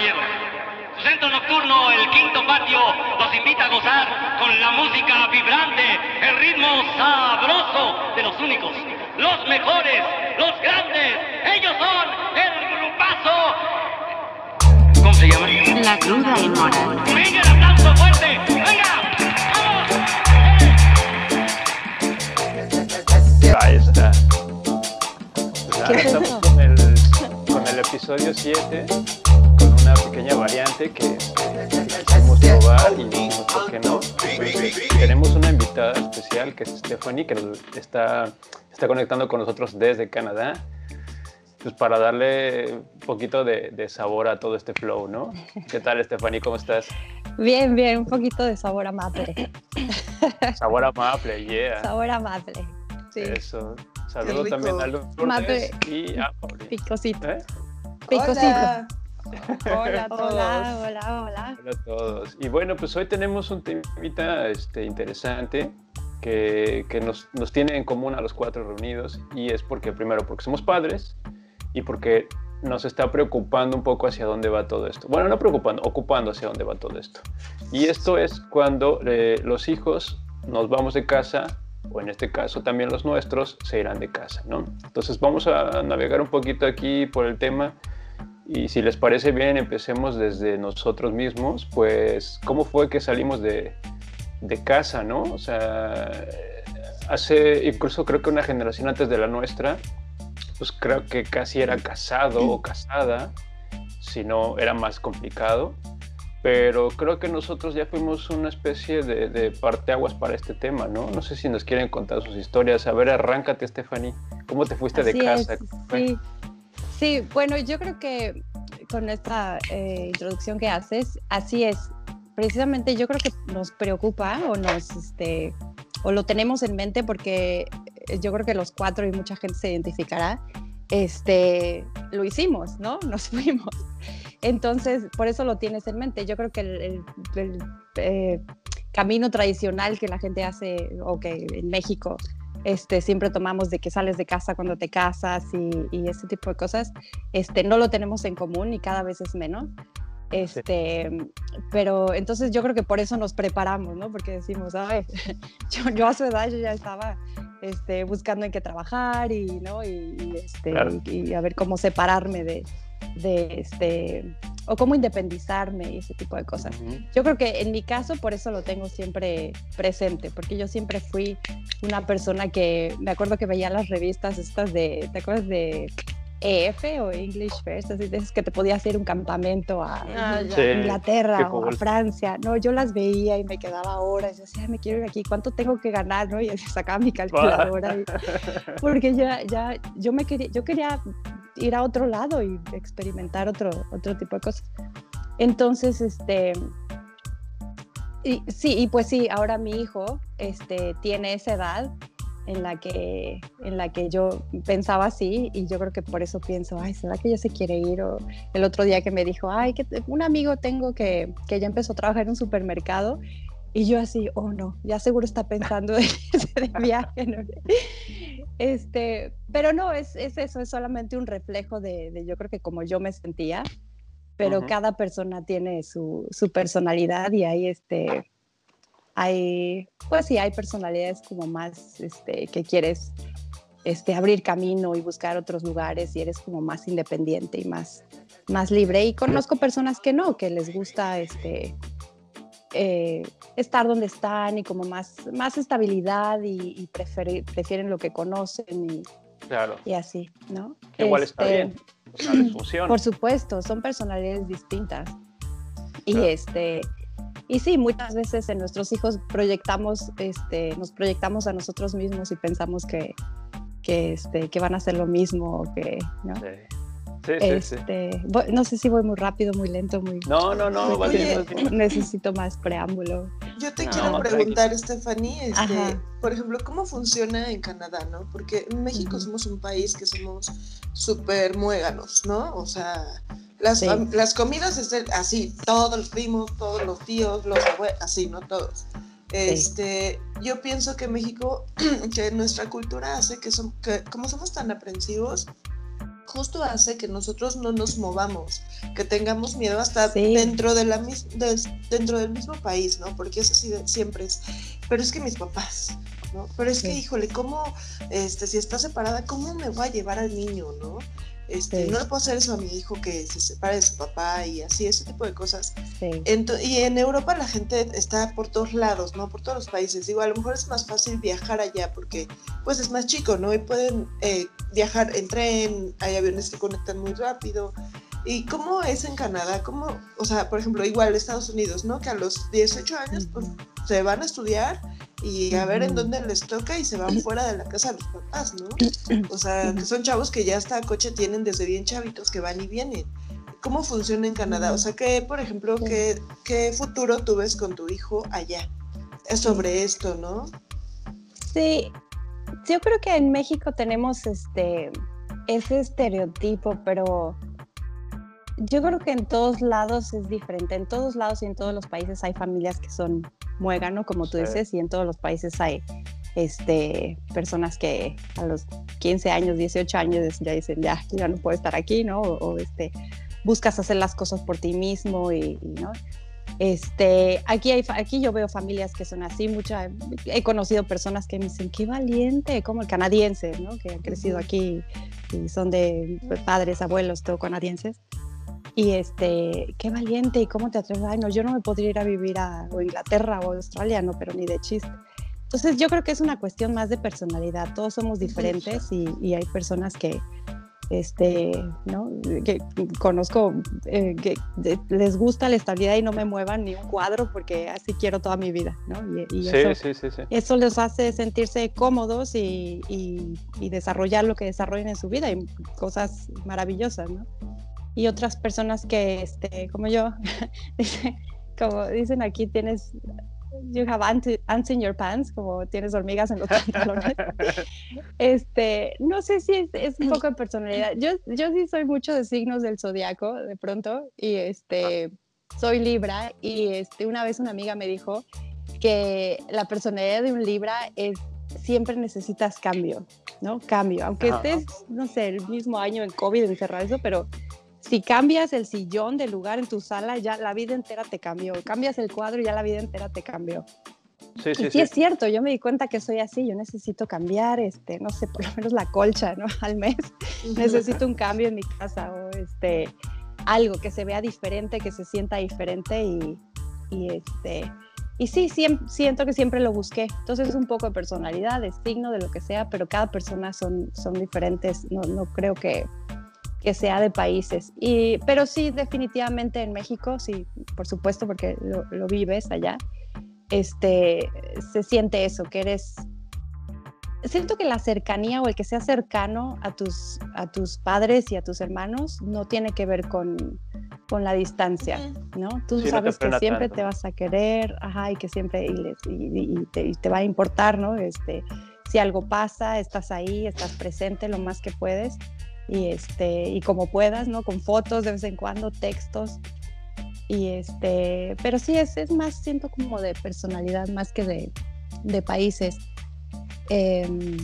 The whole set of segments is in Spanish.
caballeros. Su centro nocturno, el quinto patio, los invita a gozar con la música vibrante, el ritmo sabroso de los únicos, los mejores, los grandes. Ellos son el grupazo. ¿Cómo se llama? La cruda y moral. ¡Venga el aplauso fuerte! ¡Venga! ¡Vamos! Ahí está. Ya ¿Qué es estamos con el, con el episodio 7, con una pequeña variante que quisimos probar y dijimos, ¿por qué no? Entonces, tenemos una invitada especial que es Stephanie, que nos está, está conectando con nosotros desde Canadá. Pues para darle un poquito de, de sabor a todo este flow, ¿no? ¿Qué tal, Stephanie? ¿Cómo estás? Bien, bien, un poquito de sabor a maple. Sabor a maple, yeah. Sabor a maple. Sí, Eso. Saludo rico. también a Lourdes Maple. y a Pauli. picosito. ¿Eh? Picosito. Hola. Hola, a hola, todos. hola, hola. Hola a todos. Y bueno, pues hoy tenemos un temita este, interesante que, que nos, nos tiene en común a los cuatro reunidos y es porque, primero, porque somos padres y porque nos está preocupando un poco hacia dónde va todo esto. Bueno, no preocupando, ocupando hacia dónde va todo esto. Y esto es cuando eh, los hijos nos vamos de casa, o en este caso también los nuestros, se irán de casa, ¿no? Entonces vamos a navegar un poquito aquí por el tema y si les parece bien, empecemos desde nosotros mismos, pues, ¿cómo fue que salimos de, de casa, no? O sea, hace, incluso creo que una generación antes de la nuestra, pues creo que casi era casado o casada, si no era más complicado. Pero creo que nosotros ya fuimos una especie de, de parteaguas para este tema, ¿no? No sé si nos quieren contar sus historias. A ver, arráncate, Stephanie. ¿Cómo te fuiste de casa? es, sí. Sí, bueno, yo creo que con esta eh, introducción que haces, así es. Precisamente yo creo que nos preocupa o nos, este, o lo tenemos en mente porque eh, yo creo que los cuatro y mucha gente se identificará, este, lo hicimos, ¿no? Nos fuimos. Entonces, por eso lo tienes en mente. Yo creo que el, el- eh, camino tradicional que la gente hace, o que en México este, siempre tomamos de que sales de casa cuando te casas y, y ese tipo de cosas, este, no lo tenemos en común y cada vez es menos. Este, Pero entonces yo creo que por eso nos preparamos, ¿no? Porque decimos, ay, yo, yo a su edad yo ya estaba este, buscando en qué trabajar y, ¿no? y, y, este, Claro. y a ver cómo separarme de, de este, o cómo independizarme y ese tipo de cosas. Ujú. Yo creo que en mi caso por eso lo tengo siempre presente, porque yo siempre fui una persona que me acuerdo que veía las revistas estas de, ¿te acuerdas de EF o English First? Así de esas que te podías ir a un campamento a Ah. Sí. Inglaterra o a. Francia. No, yo las veía y me quedaba horas. Yo decía, "Ay, me quiero ir aquí, ¿cuánto tengo que ganar? ¿no? Y sacaba mi calculadora. y- porque ya, ya, yo me quería, yo quería ir a otro lado y experimentar otro, otro tipo de cosas. Entonces, este, y, sí, y pues sí, ahora mi hijo, este, tiene esa edad en la que, en la que yo pensaba así y yo creo que por eso pienso, ay, ¿será que ya se quiere ir? O el otro día que me dijo, ay, que un amigo tengo que, que ya empezó a trabajar en un supermercado y yo así, oh no, ya seguro está pensando en irse de viaje. ¿no? Este, pero no, es, es eso, es solamente un reflejo de, de yo creo que como yo me sentía, pero Ujú. cada persona tiene su, su personalidad y hay este, hay, pues sí, hay personalidades como más, este, que quieres este, abrir camino y buscar otros lugares y eres como más independiente y más, más libre. Y conozco personas que no, que les gusta este, eh, estar donde están y como más, más estabilidad y, y prefieren lo que conocen y, Claro, y así, ¿no? que igual está Este, bien. O sea, les funciona. Por supuesto, son personalidades distintas. Y Claro. este y sí, muchas veces en nuestros hijos proyectamos, este, nos proyectamos a nosotros mismos y pensamos que, que, este, que van a hacer lo mismo, o que, ¿no? Sí, sí, sí. sí. Este, voy- no sé si voy muy rápido, muy lento, muy. No, no, no, bien, vas bien. Necesito más preámbulo. Yo te No, quiero preguntar, Stephanie, este, por ejemplo, ¿cómo funciona en Canadá, no? Porque en México somos un país que somos súper muéganos, ¿no? O sea, las, las comidas es el- así, todos los primos, todos los tíos, los abuelos, así, ¿no? Todos. Este, yo pienso que México, que nuestra cultura hace que, son, que como somos tan aprensivos, justo hace que nosotros no nos movamos, que tengamos miedo hasta dentro, de la, dentro del mismo país, ¿no? Porque eso sí siempre es, pero es que mis papás, ¿no? Pero es que, híjole, ¿cómo, este, si está separada, cómo me voy a llevar al niño, ¿no? Este, No le puedo hacer eso a mi hijo que se separe de su papá y así, ese tipo de cosas. y en Europa la gente está por todos lados, ¿no? Por todos los países. Digo, a lo mejor es más fácil viajar allá porque pues es más chico, ¿no? Y pueden eh, viajar en tren, hay aviones que conectan muy rápido. ¿Y cómo es en Canadá? ¿Cómo, o sea, por ejemplo, igual Estados Unidos, ¿no? Que a los 18 años pues, se van a estudiar y a ver en dónde les toca y se van fuera de la casa de los papás, ¿no? O sea, que son chavos que ya hasta coche tienen desde bien chavitos que van y vienen. ¿Cómo funciona en Canadá? O sea, ¿qué, por ejemplo, qué, qué futuro tú ves con tu hijo allá? Es sobre esto, ¿no? Sí, yo creo que en México tenemos este ese estereotipo, pero yo creo que en todos lados es diferente. En todos lados y en todos los países hay familias que son muégano, como tú dices, y en todos los países hay este, personas que a los 15 años, 18 años ya dicen, ya, ya no puedo estar aquí, ¿no? O, este, buscas hacer las cosas por ti mismo y, ¿no? Este, aquí, hay, aquí yo veo familias que son así, mucha, he conocido personas que me dicen, qué valiente, como el canadiense, ¿no? Que han crecido aquí y son de padres, abuelos, todo canadienses y este, qué valiente y cómo te atreves, ay no, yo no me podría ir a vivir a Inglaterra o Australia, no, pero ni de chiste. Entonces yo creo que es una cuestión más de personalidad, todos somos diferentes y, y hay personas que, este, ¿no? Que conozco eh, que les gusta la estabilidad y no me muevan ni un cuadro porque así quiero toda mi vida, ¿no? Y, sí, eso, sí, sí, sí. eso, les hace sentirse cómodos y, y, desarrollar lo que desarrollen en su vida y cosas maravillosas, ¿no? Y otras personas que, este, como yo, como dicen aquí, tienes, you have ants, in your pants, como tienes hormigas en los pantalones. este, no sé si es, un poco de personalidad. Yo, yo sí soy mucho de signos del zodiaco, de pronto, y este, soy Libra, y este, una vez una amiga me dijo que la personalidad de un Libra es siempre necesitas cambio, ¿no? Cambio, aunque estés, no sé, el mismo año en COVID encerrado eso, pero si cambias el sillón de lugar en tu sala, ya la vida entera te cambió. Cambias el cuadro y ya la vida entera te cambió. Sí, sí, y sí, es cierto, yo me di cuenta que soy así, yo necesito cambiar, este, no sé, por lo menos la colcha, ¿no? Al mes. necesito un cambio en mi casa o este, algo que se vea diferente, que se sienta diferente y, y este, y sí, siento que siempre lo busqué. Entonces es un poco de personalidad, de signo, de lo que sea, pero cada persona son, son diferentes. No, no creo que que sea de países. Y, pero sí, definitivamente en México, sí, por supuesto, porque lo, vives allá, este, se siente eso, que eres... Siento que la cercanía o el que sea cercano a tus, a tus padres y a tus hermanos no tiene que ver con, con la distancia, ¿no? Tú sabes que siempre te vas a querer, ajá, y que siempre y, te, y, te, va a importar, ¿no? Este, si algo pasa, estás ahí, estás presente lo más que puedes y, este, y como puedas, ¿no? Con fotos de vez en cuando, textos. Y este, pero sí, es, es más, siento como de personalidad más que de, de países. Em,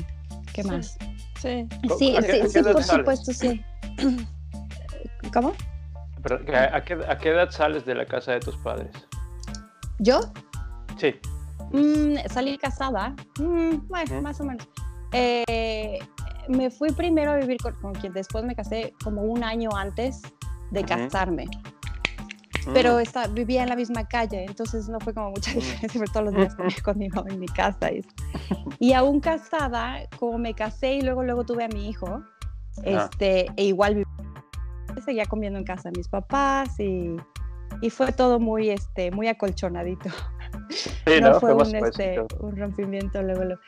¿Qué más? Sí, sí, sí, por supuesto, sí. ¿Cómo? ¿a, qué, ¿a, qué, edad sales de la casa de tus padres? ¿Yo? Sí. Mm, salí casada, mm, bueno, más o menos. Eh, me fui primero a vivir con, quien después me casé como un año antes de casarme. Pero mm. está, vivía en la misma calle, entonces no fue como mucha mm. diferencia, pero todos los días comía conmigo en mi casa. Y, y, aún casada, como me casé y luego, luego tuve a mi hijo, este, e igual seguía comiendo en casa de mis papás y, y fue todo muy, este, muy acolchonadito. no, fue, un, este, un rompimiento luego, luego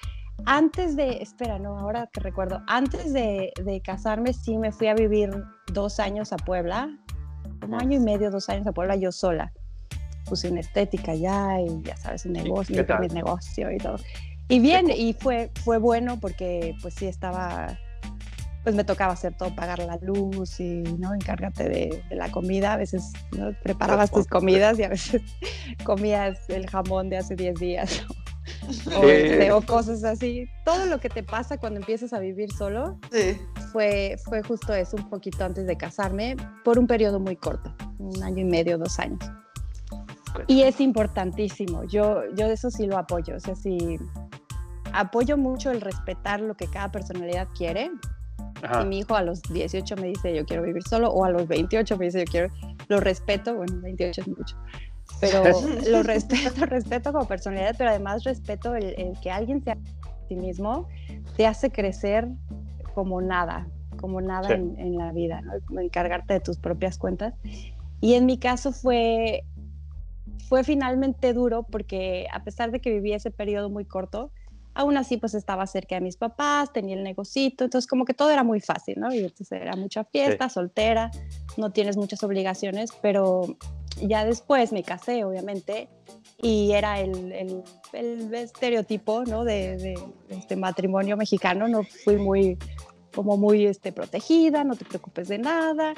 antes de, espera, no, ahora que recuerdo, antes de, casarme sí me fui a vivir dos años a Puebla, un año y medio, dos años a Puebla yo sola. Puse una estética ya y ya sabes, un negocio, mi negocio y todo. Y bien, y fue, fue bueno porque pues sí estaba, pues me tocaba hacer todo, pagar la luz y, ¿no? Encárgate de, la comida. A veces preparabas tus comidas y a veces comías el jamón de hace 10 días este, o, cosas así. Todo lo que te pasa cuando empiezas a vivir solo fue, fue justo eso, un poquito antes de casarme, por un periodo muy corto, un año y medio, dos años. Y es importantísimo, yo, yo de eso sí lo apoyo, o sea, sí apoyo mucho el respetar lo que cada personalidad quiere. Si mi hijo a los 18 me dice yo quiero vivir solo, o a los 28 me dice yo quiero, lo respeto, bueno, 28 es mucho, pero lo respeto, respeto como personalidad, pero además respeto el, que alguien sea a sí mismo, te hace crecer como nada, como nada en, la vida, ¿no? encargarte de tus propias cuentas. Y en mi caso fue, fue finalmente duro porque a pesar de que viví ese periodo muy corto, aún así pues estaba cerca de mis papás, tenía el negocito, entonces como que todo era muy fácil, ¿no? Y entonces era mucha fiesta, soltera, no tienes muchas obligaciones, pero ya después me casé, obviamente, y era el, el, estereotipo, ¿no? De, de, este matrimonio mexicano, no fui muy, como muy este, protegida, no te preocupes de nada.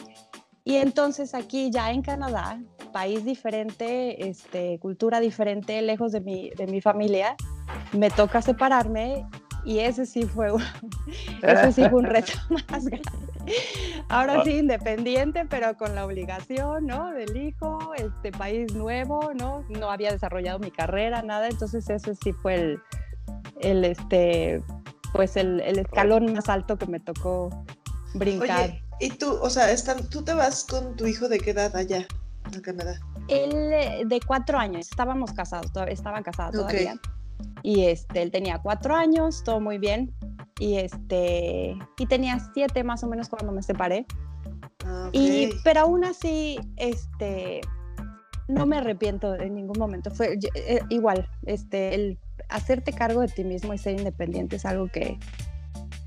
Y entonces aquí ya en Canadá, país diferente, este, cultura diferente, lejos de mi, de mi familia, me toca separarme y ese sí fue un, ese sí fue un reto más grande. Ahora sí, independiente, pero con la obligación, ¿no? Del hijo, este país nuevo, ¿no? No había desarrollado mi carrera, nada, entonces ese sí fue el, el este, pues el, el escalón más alto que me tocó brincar. Oye, y tú, o sea, tú te vas con tu hijo de qué edad allá, en Canadá? Él eh, de cuatro años, estábamos casados, estaban casados todavía. Y este, él tenía cuatro años, todo muy bien. Y, este, y tenía siete más o menos cuando me separé. Ah, y, pero aún así, este, no me arrepiento en ningún momento. Fue eh, igual, este, el hacerte cargo de ti mismo y ser independiente es algo que,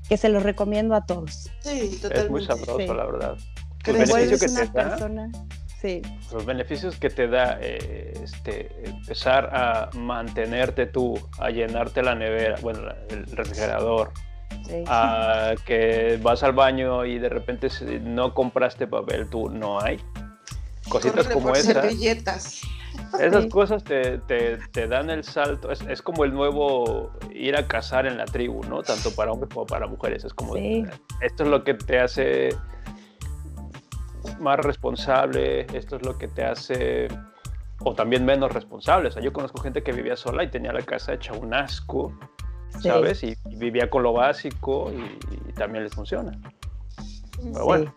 que se lo recomiendo a todos. Sí, totalmente. Es muy sabroso, la verdad. Que beneficio que te persona, los beneficios que te da eh, este, empezar a mantenerte tú, a llenarte la nevera, bueno, el refrigerador, a que vas al baño y de repente no compraste papel, tú no hay. Cositas como esas. Esas cosas te, te, dan el salto. Es, es, como el nuevo ir a cazar en la tribu, ¿no? Tanto para hombres como para mujeres. Es como esto es lo que te hace más responsable, esto es lo que te hace, o también menos responsable. O sea, yo conozco gente que vivía sola y tenía la casa hecha un asco, ¿sabes? Y, vivía con lo básico y, también les funciona. Pero bueno.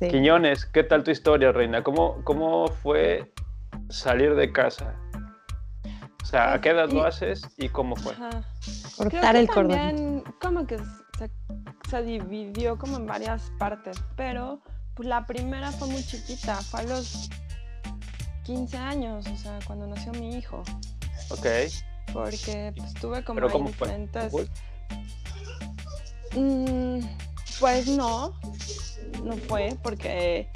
Quiñones, ¿qué tal tu historia, Reina? ¿Cómo, cómo fue salir de casa? O sea, ¿a qué edad lo haces y cómo fue? Cortar el cordón. También como que se, se, dividió como en varias partes, pero pues la primera fue muy chiquita, fue a los 15 años, o sea, cuando nació mi hijo. Ok. Porque pues, tuve como diferentes... Mm, pues no, no fue porque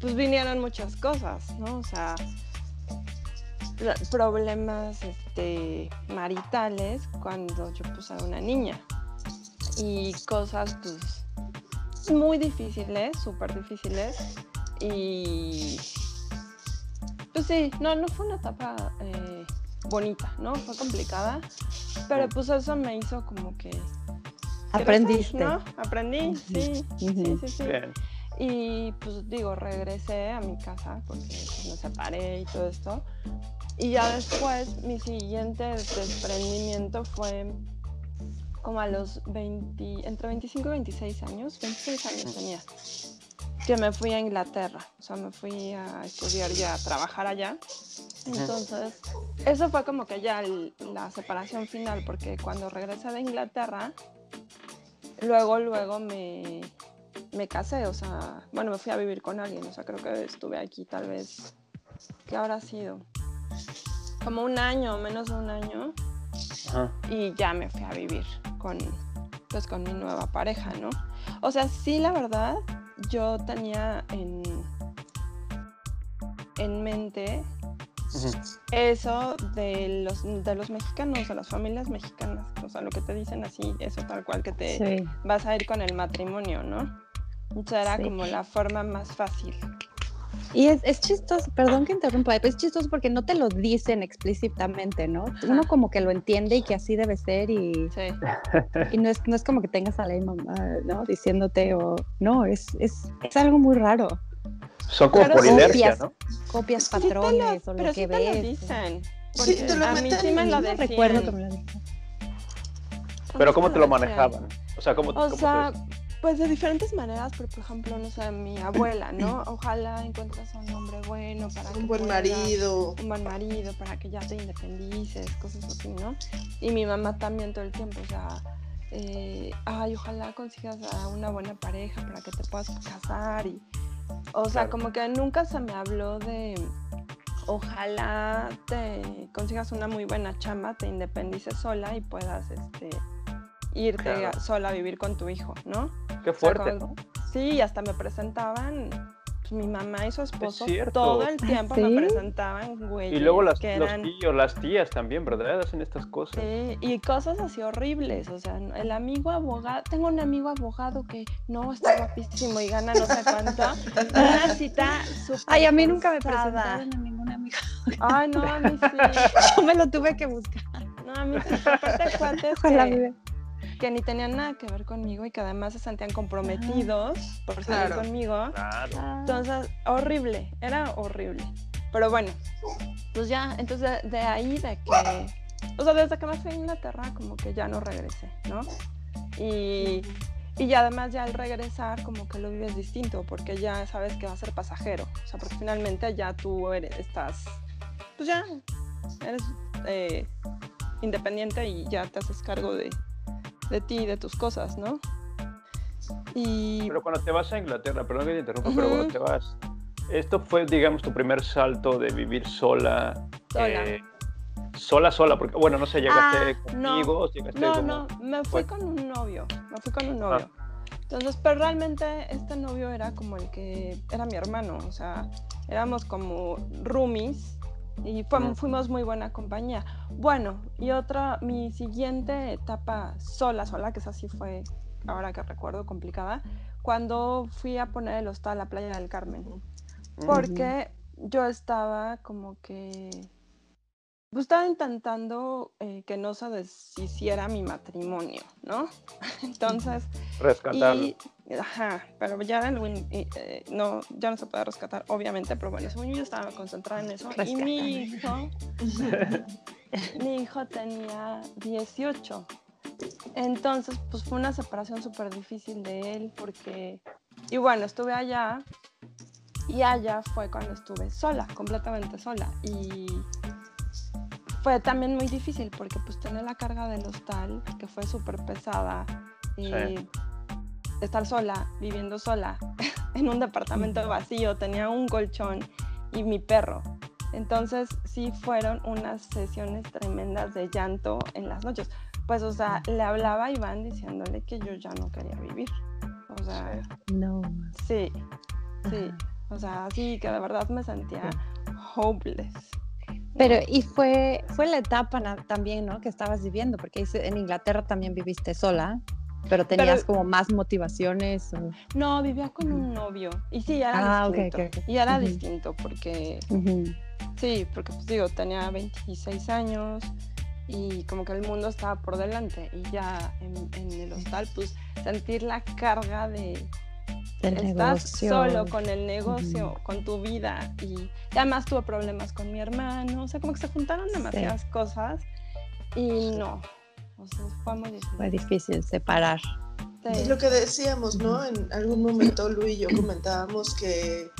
pues vinieron muchas cosas, ¿no? O sea, problemas este, maritales cuando yo puse a una niña y cosas pues muy difíciles, súper difíciles. Y pues sí, no, no fue una etapa eh, bonita, ¿no? Fue complicada, pero pues eso me hizo como que... Aprendiste. ¿no? Aprendí, sí, sí, sí, sí. Y pues digo, regresé a mi casa porque pues, me separé y todo esto. Y ya después mi siguiente desprendimiento fue como a los 20, entre 25 y 26 años, 26 años tenía, que me fui a Inglaterra, o sea, me fui a estudiar y a trabajar allá. Entonces, eso fue como que ya la separación final, porque cuando regresé de Inglaterra, luego, luego me, me casé, o sea, bueno, me fui a vivir con alguien, o sea, creo que estuve aquí tal vez, ¿qué habrá sido? Como un año, menos de un año, y ya me fui a vivir con, pues, con mi nueva pareja, ¿no? O sea, sí, la verdad, yo tenía en, en mente eso de los, de los mexicanos, de las familias mexicanas, o sea, lo que te dicen así, eso tal cual que te vas a ir con el matrimonio, ¿no? O sea, era como la forma más fácil. Y es, es, chistoso, perdón que interrumpa, es chistoso porque no te lo dicen explícitamente, ¿no? Uno como que lo entiende y que así debe ser y, y no, es, no es como que tengas a la mamá, ¿no? Diciéndote o no, es, es, es algo muy raro. Son como por inercia, ¿no? Copias patrones o lo que ves. Te lo dicen. Sí, te lo a mí sí me lo no recuerdo que me lo dicen. Pero ¿cómo te lo manejaban? O sea, ¿cómo, o cómo sea, te... pues de diferentes maneras, pero por ejemplo, no sé, mi abuela, ¿no? Ojalá encuentres a un hombre bueno para que Un buen puedas- marido. un buen marido para que ya te independices, cosas así, ¿no? Y mi mamá también todo el tiempo, o sea, eh, ay, ojalá consigas a una buena pareja para que te puedas casar y, o sea, Claro. como que nunca se me habló de, ojalá te consigas una muy buena chamba, te independices sola y puedas, este, irte Claro. sola a vivir con tu hijo, ¿no? Qué O sea, fuerte, como- ¿no? Sí, hasta me presentaban pues, mi mamá y su esposo todo el tiempo me presentaban güey. Y luego las, que los tíos, las tías también, ¿verdad? Hacen estas cosas. Sí, y cosas así horribles, o sea, el amigo abogado, tengo un amigo abogado que no está guapísimo y gana no sé cuánto, una cita súper Ay, a mí nunca me presentaron a ningún amigo. Ay, no, a mí sí, Yo me lo tuve que buscar. no, a mí sí, aparte cuates Ojalá que. Que ni tenían nada que ver conmigo y que además se sentían comprometidos por salir Claro. conmigo, Claro. Entonces, horrible, era horrible. Pero bueno, pues ya, entonces de, de ahí de que, o sea, desde que me fui a Inglaterra, como que ya no regresé, ¿no? Y, y ya además ya al regresar, como que lo vives distinto, porque ya sabes que va a ser pasajero. O sea, porque finalmente ya tú eres, estás, pues ya, eres eh, independiente y ya te haces cargo de, de ti y de tus cosas, ¿no? Y Pero cuando te vas a Inglaterra, perdón que te interrumpa, pero cuando te vas, esto fue, digamos, tu primer salto de vivir sola. Sola. eh, sola, sola, porque, bueno, no sé, llegaste Ah, con no. amigos, llegaste No, como- no, me fui con un novio, me fui con un Ah. novio. Entonces, pero realmente este novio era como el que era mi hermano, o sea, éramos como roomies y fuimos muy buena compañía. Bueno, y otra, mi siguiente etapa sola, sola, que esa sí fue, ahora que recuerdo, complicada, cuando fui a poner el hostal a la playa del Carmen. Porque yo estaba como que pues estaba intentando eh, que no se deshiciera mi matrimonio, ¿no? Entonces, rescatarlo. y, ajá, pero ya y, eh, no, ya no se puede rescatar, obviamente, pero bueno, según yo estaba concentrada en eso. Y mi hijo, mi hijo tenía 18. Entonces, pues fue una separación súper difícil de él porque, y bueno, estuve allá y allá fue cuando estuve sola, completamente sola. Y fue también muy difícil porque pues tener la carga del hostal, que fue súper pesada, y estar sola, viviendo sola, en un departamento vacío, tenía un colchón y mi perro. Entonces sí fueron unas sesiones tremendas de llanto en las noches. Pues, o sea, le hablaba a Iván diciéndole que yo ya no quería vivir. O sea, No. sí, sí. O sea, sí, que de verdad me sentía hopeless. Pero, y fue, fue la etapa también, ¿no? Que estabas viviendo, porque en Inglaterra también viviste sola, pero tenías Pero- como más motivaciones. o- No, vivía con un novio. Y sí, era Ah, distinto. ok, ok. Y era distinto porque. Sí, porque pues digo, tenía 26 años y como que el mundo estaba por delante y ya en, en el hostal pues sentir la carga de Del estás negocio. solo con el negocio, con tu vida y, además tuve problemas con mi hermano, o sea, como que se juntaron demasiadas cosas y no, o sea, fue muy difícil. Fue difícil separar. Sí. Es lo que decíamos, ¿no? En algún momento Lu y yo comentábamos que,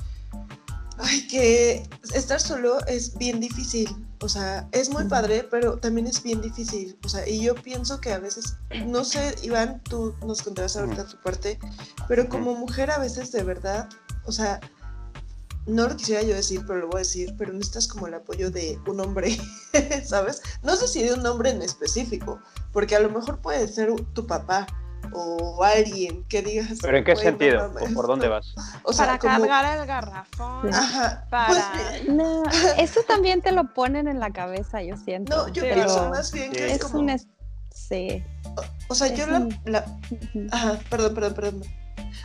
ay, que estar solo es bien difícil. O sea, es muy padre, pero también es bien difícil. O sea, y yo pienso que a veces, no sé, Iván, tú nos contarás ahorita tu parte, pero como mujer a veces de verdad, o sea, no lo quisiera yo decir, pero lo voy a decir, pero necesitas como el apoyo de un hombre, ¿sabes? No sé si de un hombre en específico, porque a lo mejor puede ser tu papá o alguien que digas. ¿Pero en qué "Güey, no sentido? mames". ¿Por dónde vas? O sea, para como- cargar el garrafón, Ajá, para... pues, mira, No, eso también te lo ponen en la cabeza, yo siento. no, yo Sí, pienso pero- más bien que Sí. es, es como. un... es- Sí. O sea, es yo la, un-. Ajá, perdón, perdón, perdón.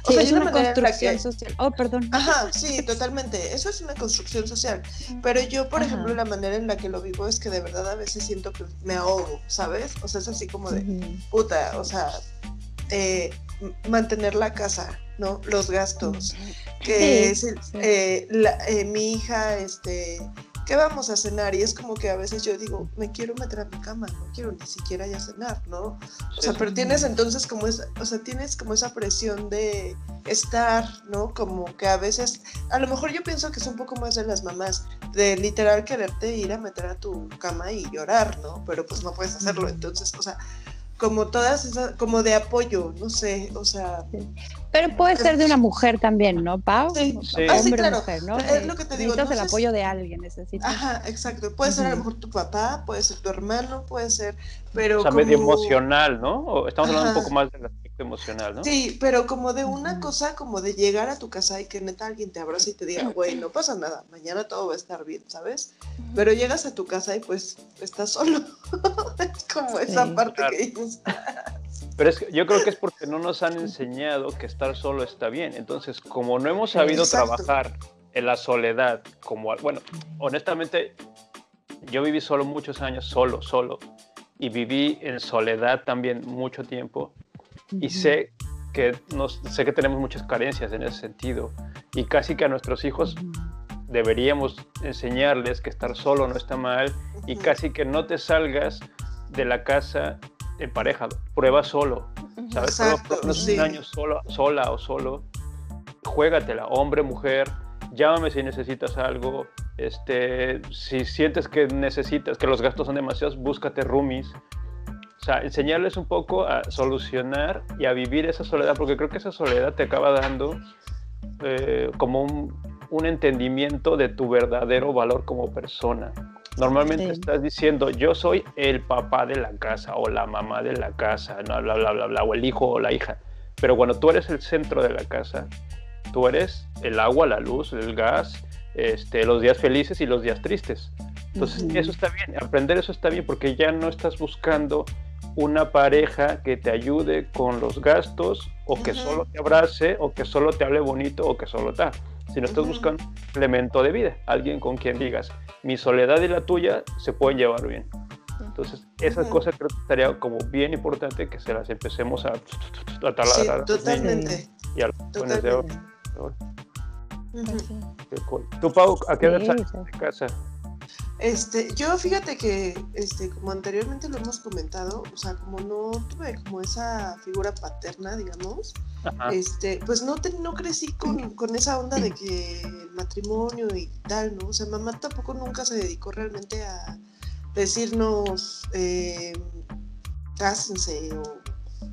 O sea, es una, construcción social. Oh, perdón. Ajá, sí, totalmente. Eso es una construcción social. Pero yo, por ejemplo, la manera en la que lo vivo es que de verdad a veces siento que me ahogo, ¿sabes? O sea, es así como de, puta, o sea, eh, mantener la casa, ¿no? Los gastos. Que es eh, eh, mi hija, este ¿qué vamos a cenar? Y es como que a veces yo digo, me quiero meter a mi cama, no quiero ni siquiera ya cenar, ¿no? O sea, pero tienes entonces como esa, o sea, tienes como esa presión de estar, ¿no? Como que a veces, a lo mejor yo pienso que es un poco más de las mamás, de literal quererte ir a meter a tu cama y llorar, ¿no? Pero pues no puedes hacerlo, entonces, o sea, como todas esas, como de apoyo, no sé, o sea. Pero puede ser de una mujer también, ¿no, Pau? Sí, sí. Ah, sí claro. Mujer, ¿no? Es lo que te digo. Necesitas el apoyo de alguien, necesitas. Ajá, exacto. Puede ser a lo mejor tu papá, puede ser tu hermano, puede ser, pero. O sea, medio emocional, ¿no? estamos hablando un poco más de la emocional, ¿no? Sí, pero como de una cosa, como de llegar a tu casa y que neta alguien te abrace y te diga, güey, no pasa nada, mañana todo va a estar bien, ¿sabes? Pero llegas a tu casa y pues estás solo. es como esa parte que dices. Pero es que yo creo que es porque no nos han enseñado que estar solo está bien. Entonces, como no hemos sabido trabajar en la soledad, como, bueno, honestamente, yo viví solo muchos años, solo, solo, y viví en soledad también mucho tiempo y sé que, nos, sé que tenemos muchas carencias en ese sentido y casi que a nuestros hijos deberíamos enseñarles que estar solo no está mal y casi que no te salgas de la casa en pareja, prueba solo, ¿sabes? Exacto, un año solo, sola o solo, juégatela, hombre, mujer, llámame si necesitas algo, este, si sientes que necesitas, que los gastos son demasiados, búscate roomies, o sea, enseñarles un poco a solucionar y a vivir esa soledad, porque creo que esa soledad te acaba dando eh, como un, entendimiento de tu verdadero valor como persona. Normalmente estás diciendo, yo soy el papá de la casa o la mamá de la casa, no, bla, bla, bla, bla, o el hijo o la hija. Pero cuando tú eres el centro de la casa, tú eres el agua, la luz, el gas, este, los días felices y los días tristes. Entonces, eso está bien, aprender eso está bien porque ya no estás buscando una pareja que te ayude con los gastos o que solo te abrace o que solo te hable bonito o que solo te... Si no estás buscando un elemento de vida, alguien con quien digas, mi soledad y la tuya se pueden llevar bien. Entonces, esas cosas creo que estaría como bien importante que se las empecemos a, a taladrar. totalmente. Y a los de ¿Tú, Pau, a qué edad sales de casa? Este, yo fíjate que, este, como anteriormente lo hemos comentado, o sea, como no tuve como esa figura paterna, digamos, este, pues no, no crecí con, con, esa onda de que el matrimonio y tal, ¿no? O sea, mamá tampoco nunca se dedicó realmente a decirnos, eh, cásense o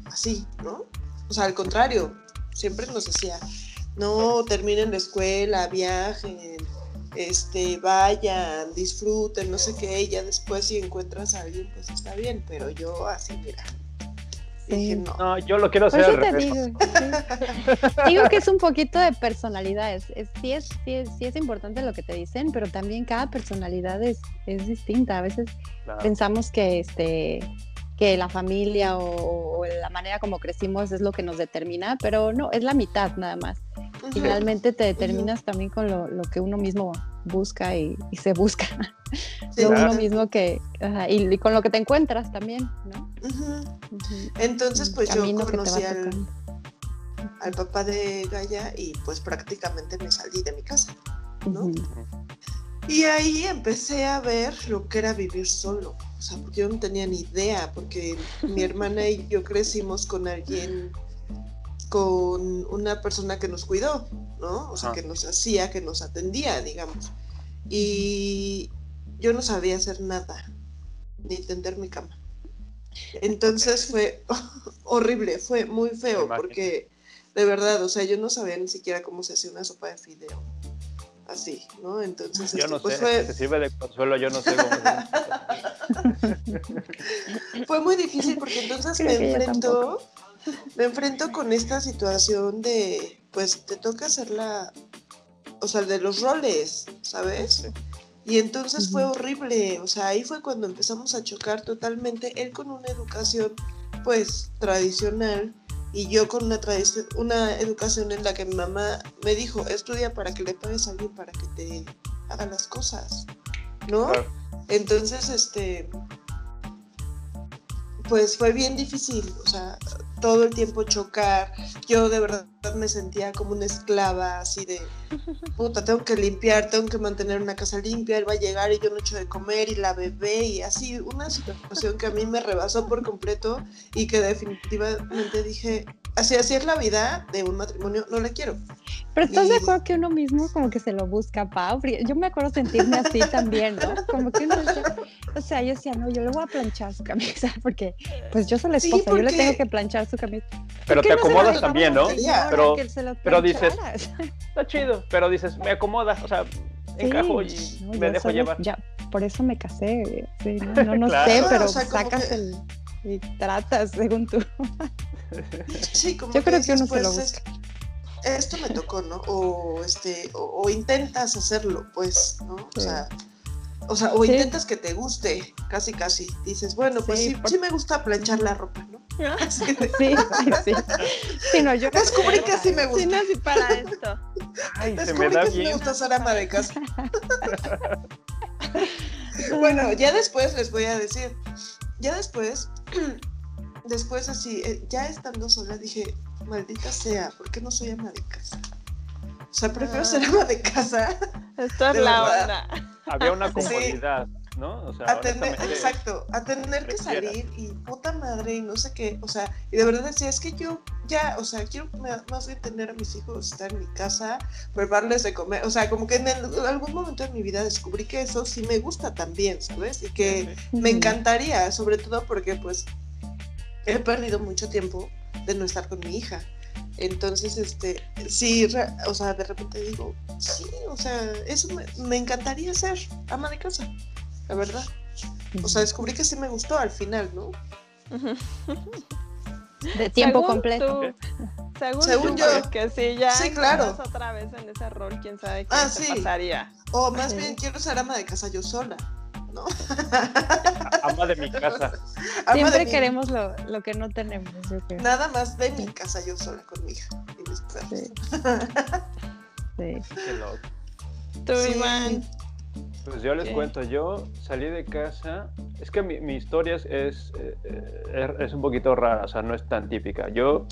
así, ¿no? O sea, al contrario, siempre nos decía, no, terminen la escuela, viajen, este, vayan, disfruten, no sé qué, y ya después si encuentras a alguien, pues está bien, pero yo así, mira. Dije, no. yo lo quiero hacer. te digo, digo que es un poquito de personalidad. sí, es, sí, es, importante lo que te dicen, pero también cada personalidad es, es distinta. A veces pensamos que este que la familia o, la manera como crecimos es lo que nos determina, pero no, es la mitad nada más. Finalmente te determinas también con lo, que uno mismo busca y, se busca. lo uno mismo que, y, con lo que te encuentras también, ¿no? Entonces, pues yo conocí al, al, papá de Gaia y pues prácticamente me salí de mi casa, ¿no? Y ahí empecé a ver lo que era vivir solo, o sea, porque yo no tenía ni idea, porque mi hermana y yo crecimos con alguien, con una persona que nos cuidó, ¿no? O sea, que nos hacía, que nos atendía, digamos. Y yo no sabía hacer nada, ni tender mi cama. Entonces fue horrible, fue muy feo, porque de verdad, o sea, yo no sabía ni siquiera cómo se hacía una sopa de fideo así, ¿no? Entonces, yo no pues sé, sirve de consuelo, yo no sé cómo. fue muy difícil porque entonces me enfrento, me enfrento con esta situación de, pues te toca hacer la, o sea, de los roles, ¿sabes? Y entonces fue horrible, o sea, ahí fue cuando empezamos a chocar totalmente, él con una educación, pues, tradicional, Y yo con una, una educación en la que mi mamá me dijo, estudia para que le pagues a alguien para que te haga las cosas, ¿no? Entonces, este, pues fue bien difícil, o sea, todo el tiempo chocar. Yo de verdad me sentía como una esclava, así de, puta, tengo que limpiar, tengo que mantener una casa limpia, él va a llegar y yo no echo de comer y la bebé y así, una situación que a mí me rebasó por completo y que definitivamente dije, así, así es la vida de un matrimonio, no la quiero. Pero estás de acuerdo que uno mismo como que se lo busca, Pau. Yo me acuerdo sentirme así también, ¿no? Como que uno, o sea, yo decía, no, yo le voy a planchar su camisa porque pues yo soy la esposa, yo le tengo que planchar su camisa. Pero te acomodas también, ¿no? Pero, pero dices, está chido, pero dices, me acomoda, o sea, encajo y me dejo llevar. Ya, por eso me casé, sí, no, no, sé, pero sacas el y tratas según tú. Sí, como Yo creo que uno se lo busca. esto me tocó, ¿no? O este, o, intentas hacerlo, pues, ¿no? O sea, o sea, o intentas que te guste, casi casi. Dices, bueno, pues sí, sí, me gusta planchar la ropa, ¿no? sí, sí, sí. sí no, yo Descubrí que sí me gusta. Sí, no, sí para esto. Ay, Descubrí se me da que bien. sí me gusta ser ama de casa. bueno, ya después les voy a decir. Ya después después así, eh, ya estando sola, dije, maldita sea, ¿por qué no soy ama de casa? O sea, prefiero ser ah. ama de casa. Esto es la onda. Había una comodidad, ¿no? O sea, exacto, a tener que salir y puta madre y no sé qué, o sea, y de verdad decía, es que yo ya, o sea, quiero más bien tener a mis hijos, estar en mi casa, prepararles de comer, o sea, como que en, algún momento de mi vida descubrí que eso sí me gusta también, ¿sabes? Y que me encantaría, sobre todo porque pues he perdido mucho tiempo de no estar con mi hija. Entonces, este, sí, o sea, de repente digo, sí, o sea, eso me, encantaría ser ama de casa, la verdad. O sea, descubrí que sí me gustó al final, ¿no? De tiempo completo. según, yo, que sí, ya sí, claro. otra vez en ese rol, quién sabe qué ah, pasaría. O más bien quiero ser ama de casa yo sola. Ama de mi casa. Siempre queremos lo, lo, que no tenemos. Nada más de mi casa yo sola con mi hija y mis Sí. Qué loco. Tú, Iván. Pues yo les cuento, yo salí de casa, es que mi, mi historia es, es, eh, es, un poquito rara, o sea, no es tan típica. Yo,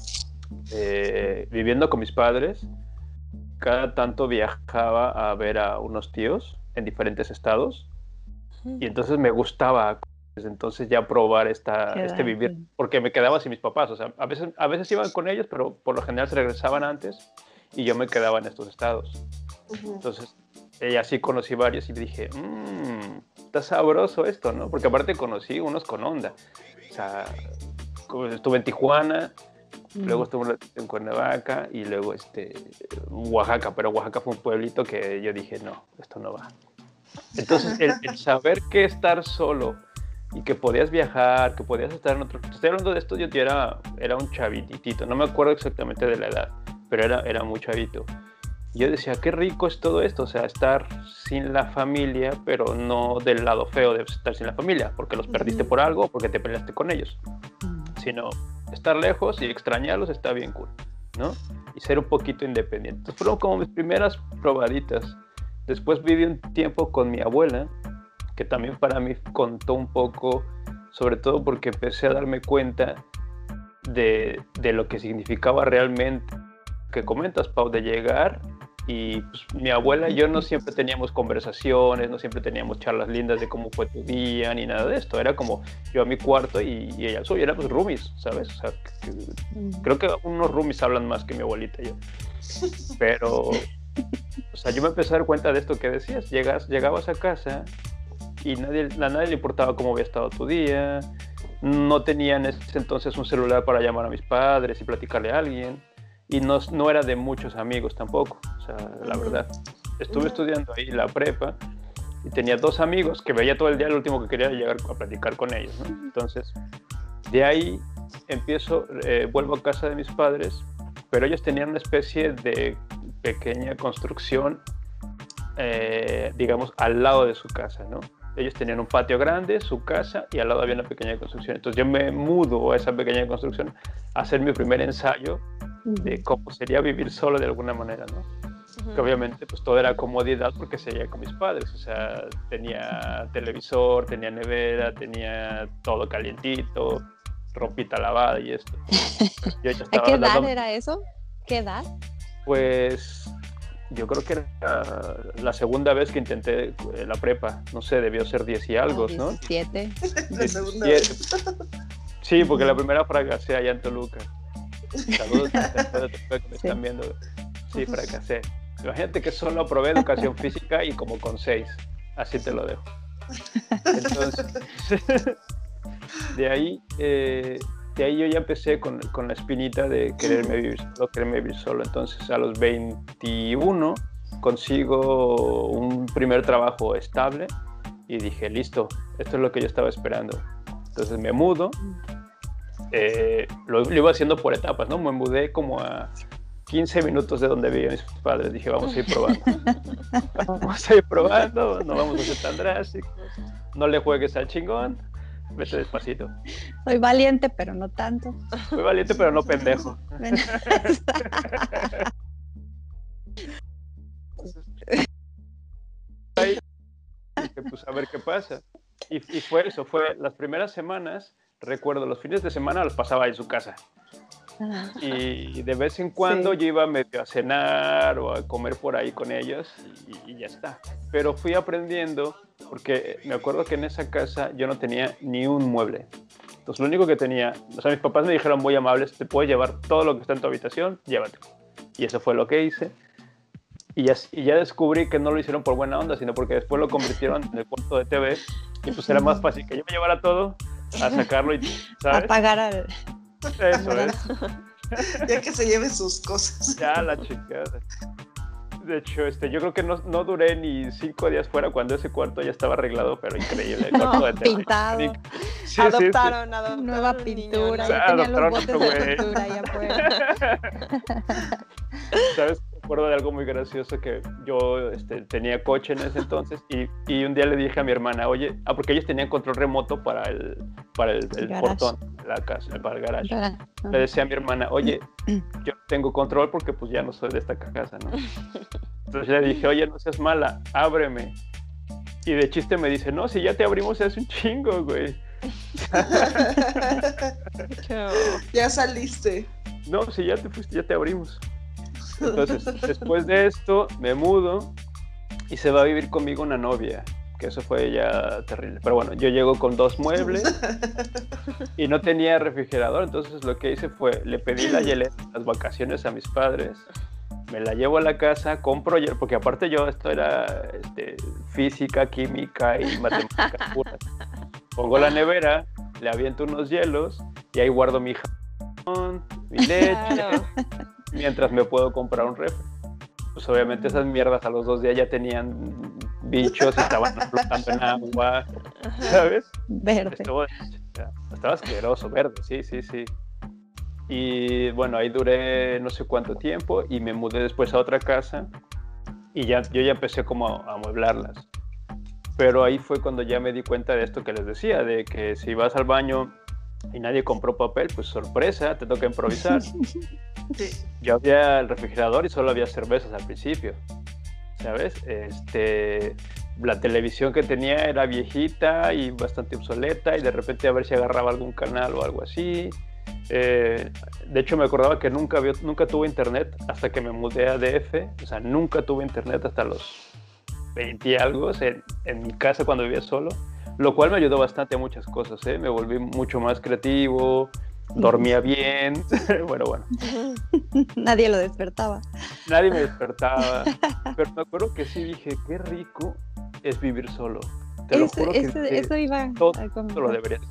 eh, viviendo con mis padres, cada tanto viajaba a ver a unos tíos en diferentes estados y entonces me gustaba desde entonces ya probar esta, este vivir, porque me quedaba sin mis papás. O sea, a veces, a veces iban con ellos, pero por lo general se regresaban antes y yo me quedaba en estos estados. Entonces, ella sí conocí varios y dije, mmm, está sabroso esto, ¿no? Porque aparte conocí unos con onda. O sea, estuve en Tijuana, luego estuve en Cuernavaca y luego este, Oaxaca, pero Oaxaca fue un pueblito que yo dije, no, esto no va. Entonces, el, saber que estar solo y que podías viajar, que podías estar en otro... Estoy hablando de esto, yo era, era un chavitito, no me acuerdo exactamente de la edad, pero era, era muy chavito. Yo decía, qué rico es todo esto, o sea, estar sin la familia, pero no del lado feo de estar sin la familia, porque los perdiste por algo, porque te peleaste con ellos, sino estar lejos y extrañarlos está bien cool, ¿no? Y ser un poquito independiente. fueron como mis primeras probaditas Después viví un tiempo con mi abuela, que también para mí contó un poco, sobre todo porque empecé a darme cuenta de, lo que significaba realmente que comentas, Pau, de llegar y pues, mi abuela y yo no siempre teníamos conversaciones, no siempre teníamos charlas lindas de cómo fue tu día, ni nada de esto. Era como yo a mi cuarto y, ella al suyo. Éramos roomies, ¿sabes? O sea, creo que unos roomies hablan más que mi abuelita y yo. Pero o sea, yo me empecé a dar cuenta de esto que decías. Llegas, llegabas a casa y nadie, a nadie le importaba cómo había estado tu día. No tenía en ese entonces un celular para llamar a mis padres y platicarle a alguien. Y no, no era de muchos amigos tampoco. O sea, la verdad. Estuve estudiando ahí la prepa y tenía dos amigos que veía todo el día. Lo último que quería era llegar a platicar con ellos. Entonces, de ahí empiezo, eh, vuelvo a casa de mis padres, pero ellos tenían una especie de pequeña construcción, eh, digamos, al lado de su casa, ¿no? ellos tenían un patio grande, su casa y al lado había una pequeña construcción. Entonces yo me mudo a esa pequeña construcción a hacer mi primer ensayo de cómo sería vivir solo de alguna manera, ¿no? Que obviamente pues todo era comodidad porque seguía con mis padres, o sea, tenía televisor, tenía nevera, tenía todo calientito, ropita lavada y esto. ¿A qué edad era eso? ¿Qué edad? Pues yo creo que era la segunda vez que intenté la prepa. No sé, debió ser 10 y algo, ¿no? 17. La segunda vez. Sí, porque la primera fracasé allá en Toluca. Saludos que me están viendo. Sí, fracasé. Imagínate que solo aprobé educación física y como con 6. Así te lo dejo. Entonces, de ahí eh, de ahí yo ya empecé con, con, la espinita de quererme vivir solo, quererme vivir solo. Entonces a los 21 consigo un primer trabajo estable y dije, listo, esto es lo que yo estaba esperando. Entonces me mudo, eh, lo, lo, iba haciendo por etapas, ¿no? Me mudé como a 15 minutos de donde vivían mis padres. Dije, vamos a ir probando. vamos a ir probando, no vamos a ser tan drásticos. No le juegues al chingón Vete despacito. Soy valiente, pero no tanto. Soy valiente, pero no pendejo. pues a ver qué pasa. Y, y, fue eso, fue las primeras semanas, recuerdo, los fines de semana los pasaba en su casa. Y de vez en cuando yo iba medio a cenar o a comer por ahí con ellos y, y, ya está. Pero fui aprendiendo porque me acuerdo que en esa casa yo no tenía ni un mueble. Entonces lo único que tenía, o sea, mis papás me dijeron muy amables, te puedes llevar todo lo que está en tu habitación, llévate. Y eso fue lo que hice. Y ya, y ya descubrí que no lo hicieron por buena onda, sino porque después lo convirtieron en el cuarto de TV y pues era más fácil que yo me llevara todo a sacarlo y, ¿sabes? A pagar al... Eso es. ya que se lleve sus cosas. Ya, la chica. De hecho, este, yo creo que no, no, duré ni cinco días fuera cuando ese cuarto ya estaba arreglado, pero increíble. El no, de pintado. Sí, adoptaron, sí, adoptaron, Nueva pintura, ya tenían los botes de pintura allá afuera. ¿Sabes? Acuerdo de algo muy gracioso que yo este, tenía coche en ese entonces y, y, un día le dije a mi hermana, oye, ah, porque ellos tenían control remoto para el, para el, el portón, la casa, para el garage. Para, uh. Le decía a mi hermana, oye, yo tengo control porque pues ya no soy de esta casa, ¿no? Entonces le dije, oye, no seas mala, ábreme. Y de chiste me dice, no, si ya te abrimos hace un chingo, güey. ya saliste. No, si ya te fuiste, ya te abrimos. Entonces, después de esto, me mudo y se va a vivir conmigo una novia, que eso fue ya terrible. Pero bueno, yo llego con dos muebles y no tenía refrigerador, entonces lo que hice fue, le pedí la hielera las vacaciones a mis padres, me la llevo a la casa, compro porque aparte yo esto era este, física, química y matemáticas puras. Pongo la nevera, le aviento unos hielos y ahí guardo mi jamón, mi leche. Claro mientras me puedo comprar un refri. Pues obviamente esas mierdas a los dos días ya tenían bichos y estaban flotando en agua, ¿sabes? Verde. Estaba, estaba asqueroso, verde, sí, sí, sí. Y bueno, ahí duré no sé cuánto tiempo y me mudé después a otra casa y ya, yo ya empecé como a amueblarlas. Pero ahí fue cuando ya me di cuenta de esto que les decía, de que si vas al baño y nadie compró papel, pues sorpresa, te toca improvisar. Sí. Yo había el refrigerador y solo había cervezas al principio, ¿sabes? Este, la televisión que tenía era viejita y bastante obsoleta y de repente a ver si agarraba algún canal o algo así. Eh, de hecho, me acordaba que nunca, nunca tuve internet hasta que me mudé a DF, o sea, nunca tuve internet hasta los 20 y algo en, en mi casa cuando vivía solo lo cual me ayudó bastante a muchas cosas, ¿eh? me volví mucho más creativo, dormía bien, bueno, bueno. Nadie lo despertaba. Nadie me despertaba, pero me acuerdo que sí dije, qué rico es vivir solo. Te lo juro eso, que eso iba todo, todo lo deberías.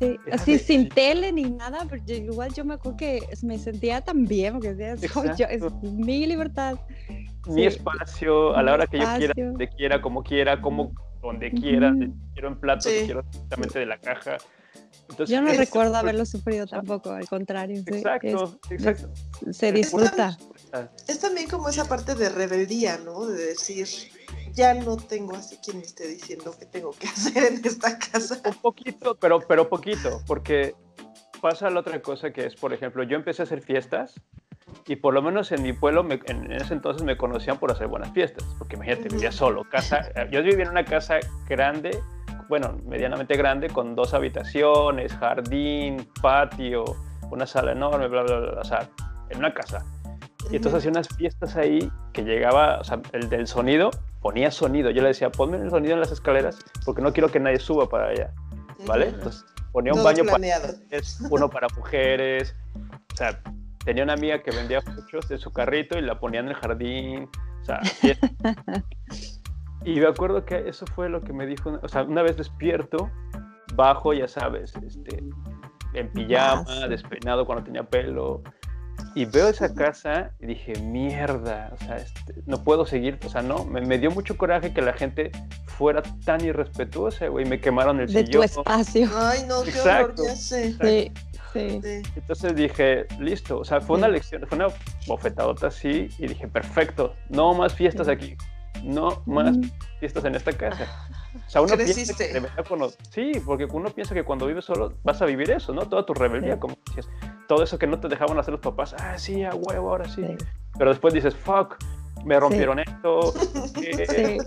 Sí, así sin tele ni nada, pero igual yo me acuerdo que me sentía tan bien, porque yo, es mi libertad. Mi sí. espacio, a la hora que yo quiera, donde quiera, como quiera, como donde quiera, uh -huh. quiero en plato, sí. quiero directamente de la caja. Entonces, Yo no es, recuerdo haberlo sufrido tampoco, al contrario. Exacto, es, exacto. Se disfruta. Es también como esa parte de rebeldía, ¿no? De decir, ya no tengo así quien me esté diciendo que tengo que hacer en esta casa. Un poquito, pero, pero poquito, porque pasa la otra cosa que es, por ejemplo, yo empecé a hacer fiestas y por lo menos en mi pueblo, en ese entonces me conocían por hacer buenas fiestas, porque imagínate, vivía solo, casa, yo vivía en una casa grande, bueno, medianamente grande, con dos habitaciones, jardín, patio, una sala enorme, bla, bla, bla, o sea, en una casa. Y entonces hacía unas fiestas ahí que llegaba, o sea, el del sonido, ponía sonido. Yo le decía, ponme el sonido en las escaleras porque no quiero que nadie suba para allá, ¿vale? Entonces ponía un baño para uno para mujeres, o sea, tenía una amiga que vendía muchos de su carrito y la ponía en el jardín, o sea, y, me acuerdo que eso fue lo que me dijo, o sea, una vez despierto, bajo, ya sabes, este, en pijama, despeinado cuando tenía pelo, y veo esa casa y dije, mierda, o sea, este, no puedo seguir, o sea, no, me, dio mucho coraje que la gente fuera tan irrespetuosa, güey, me quemaron el de sillón. De tu espacio. Ay, no, qué horror, ya sé. Sí. Sí. Entonces dije, listo, o sea, fue una lección, fue una bofetadota así y dije, perfecto, no más fiestas aquí, no más fiestas en esta casa. O sea, uno piensa que cuando, sí, porque uno piensa que cuando vives solo vas a vivir eso, ¿no? Toda tu rebeldía, como dices, todo eso que no te dejaban hacer los papás, ah, sí, a huevo, ahora sí. Pero después dices, fuck, me rompieron esto. Eh,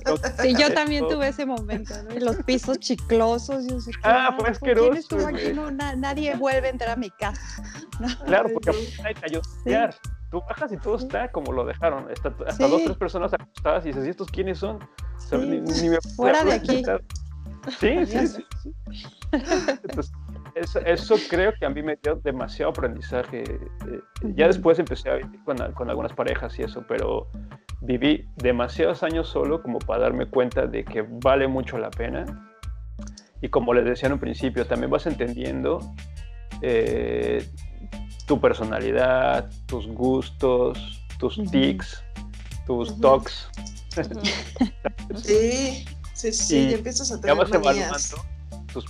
sí. yo también tuve ese momento, ¿no? Y los pisos chiclosos. Y ah, fue asqueroso. No, nadie vuelve a entrar a mi casa. Claro, porque hay que ayudar. Tú bajas y todo está como lo dejaron. hasta dos, tres personas acostadas y dices, ¿y estos quiénes son? Fuera de aquí. Sí, sí, sí. Entonces, eso, creo que a mí me dio demasiado aprendizaje. Eh, ya después empecé a vivir con, con, algunas parejas y eso, pero viví demasiados años solo como para darme cuenta de que vale mucho la pena. Y como les decía en un principio, también vas entendiendo eh, tu personalidad, tus gustos, tus tics, tus tocs. sí, sí, sí, y empiezas a tener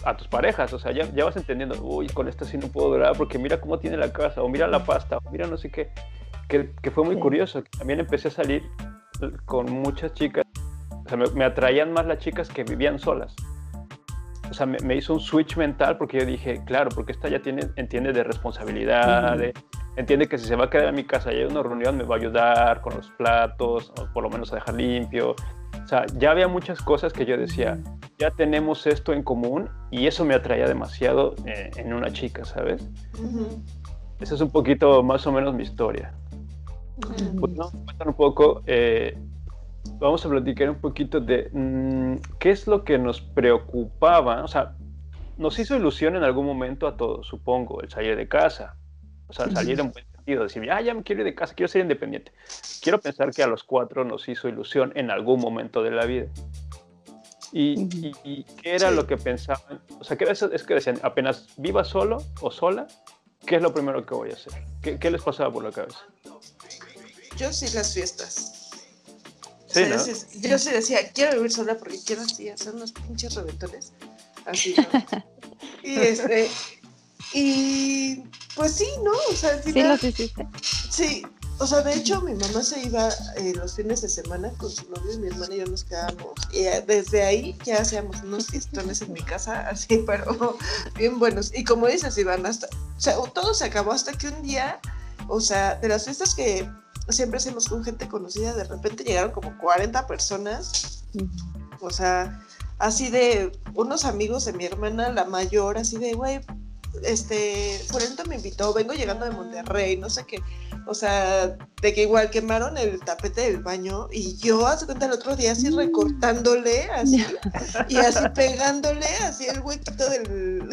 a tus parejas, o sea, ya, ya, vas entendiendo, uy, con esta sí no puedo durar porque mira cómo tiene la casa, o mira la pasta, o mira no sé qué, que, que fue muy curioso. También empecé a salir con muchas chicas, o sea, me, atraían más las chicas que vivían solas. O sea, me, hizo un switch mental porque yo dije, claro, porque esta ya tiene, entiende de responsabilidad, entiende que si se va a quedar en mi casa y hay una reunión me va a ayudar con los platos, o por lo menos a dejar limpio, o sea, ya había muchas cosas que yo decía, ya tenemos esto en común y eso me atraía demasiado eh, en una chica, ¿sabes? Esa es un poquito más o menos mi historia. Pues no, un poco, eh, vamos a platicar un poquito de mm, qué es lo que nos preocupaba, o sea, nos hizo ilusión en algún momento a todos, supongo, el salir de casa, o sea, salir en buen decir, ah, ya me quiero ir de casa, quiero ser independiente. Quiero pensar que a los cuatro nos hizo ilusión en algún momento de la vida. Y, qué era lo que pensaban, o sea, ¿qué es, es que decían, apenas viva solo o sola, ¿qué es lo primero que voy a hacer? ¿Qué, qué les pasaba por la cabeza? Yo sí las fiestas. Sí, yo, sí decía, quiero vivir sola porque quiero así hacer unos pinches reventones. Así, y este, y pues sí, ¿no? O sea, sí, los hiciste. Sí, o sea, de hecho mi mamá se iba eh, los fines de semana con su novio y mi hermana y yo nos quedábamos. Y eh, desde ahí ya hacíamos unos fistones en mi casa, así, pero bien buenos. Y como dices, Iván, hasta, o sea, todo se acabó hasta que un día, o sea, de las fiestas que siempre hacemos con gente conocida, de repente llegaron como 40 personas. O sea, así de unos amigos de mi hermana, la mayor, así de, güey, este, Fuerento me invitó, vengo llegando de Monterrey, no sé qué, o sea, de que igual quemaron el tapete del baño y yo, hace cuenta el otro día así mm. recortándole, así, y así pegándole, así el huequito del,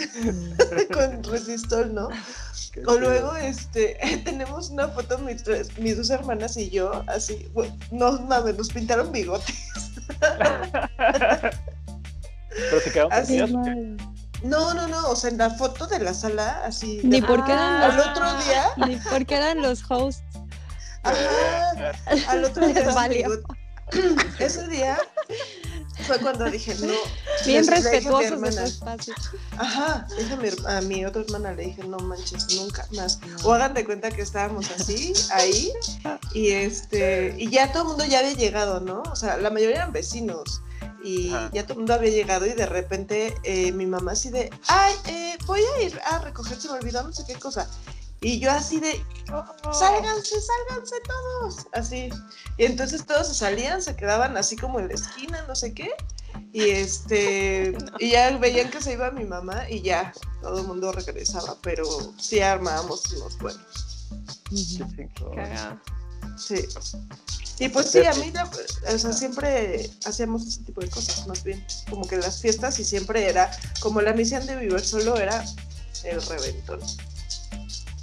con resistor, ¿no? O luego, este, tenemos una foto, mis, mis dos hermanas y yo, así, no mames, nos pintaron bigotes. Pero se quedaron así, no, no, no, o sea, en la foto de la sala, así. Ni porque eran los, al otro día. Ni porque eran los hosts. Ajá, al otro día. Ese día fue cuando dije, no. Bien respetuosos de espacio. Ajá, dije a mi, otra hermana, le dije, no manches, nunca más. O hagan de cuenta que estábamos así, ahí, y este, y ya todo el mundo ya había llegado, ¿no? O sea, la mayoría eran vecinos y ya todo el mundo había llegado y de repente eh, mi mamá así de, ay, eh, voy a ir a recoger, se me olvidó no sé qué cosa. Y yo así de, sálganse, sálganse todos, así. Y entonces todos se salían, se quedaban así como en la esquina, no sé qué. Y este, y ya veían que se iba mi mamá y ya, todo el mundo regresaba, pero sí armábamos unos buenos. Sí. Y pues sí, a mí, o sea, siempre hacíamos ese tipo de cosas, más bien. Como que las fiestas y siempre era, como la misión de vivir solo era el reventón.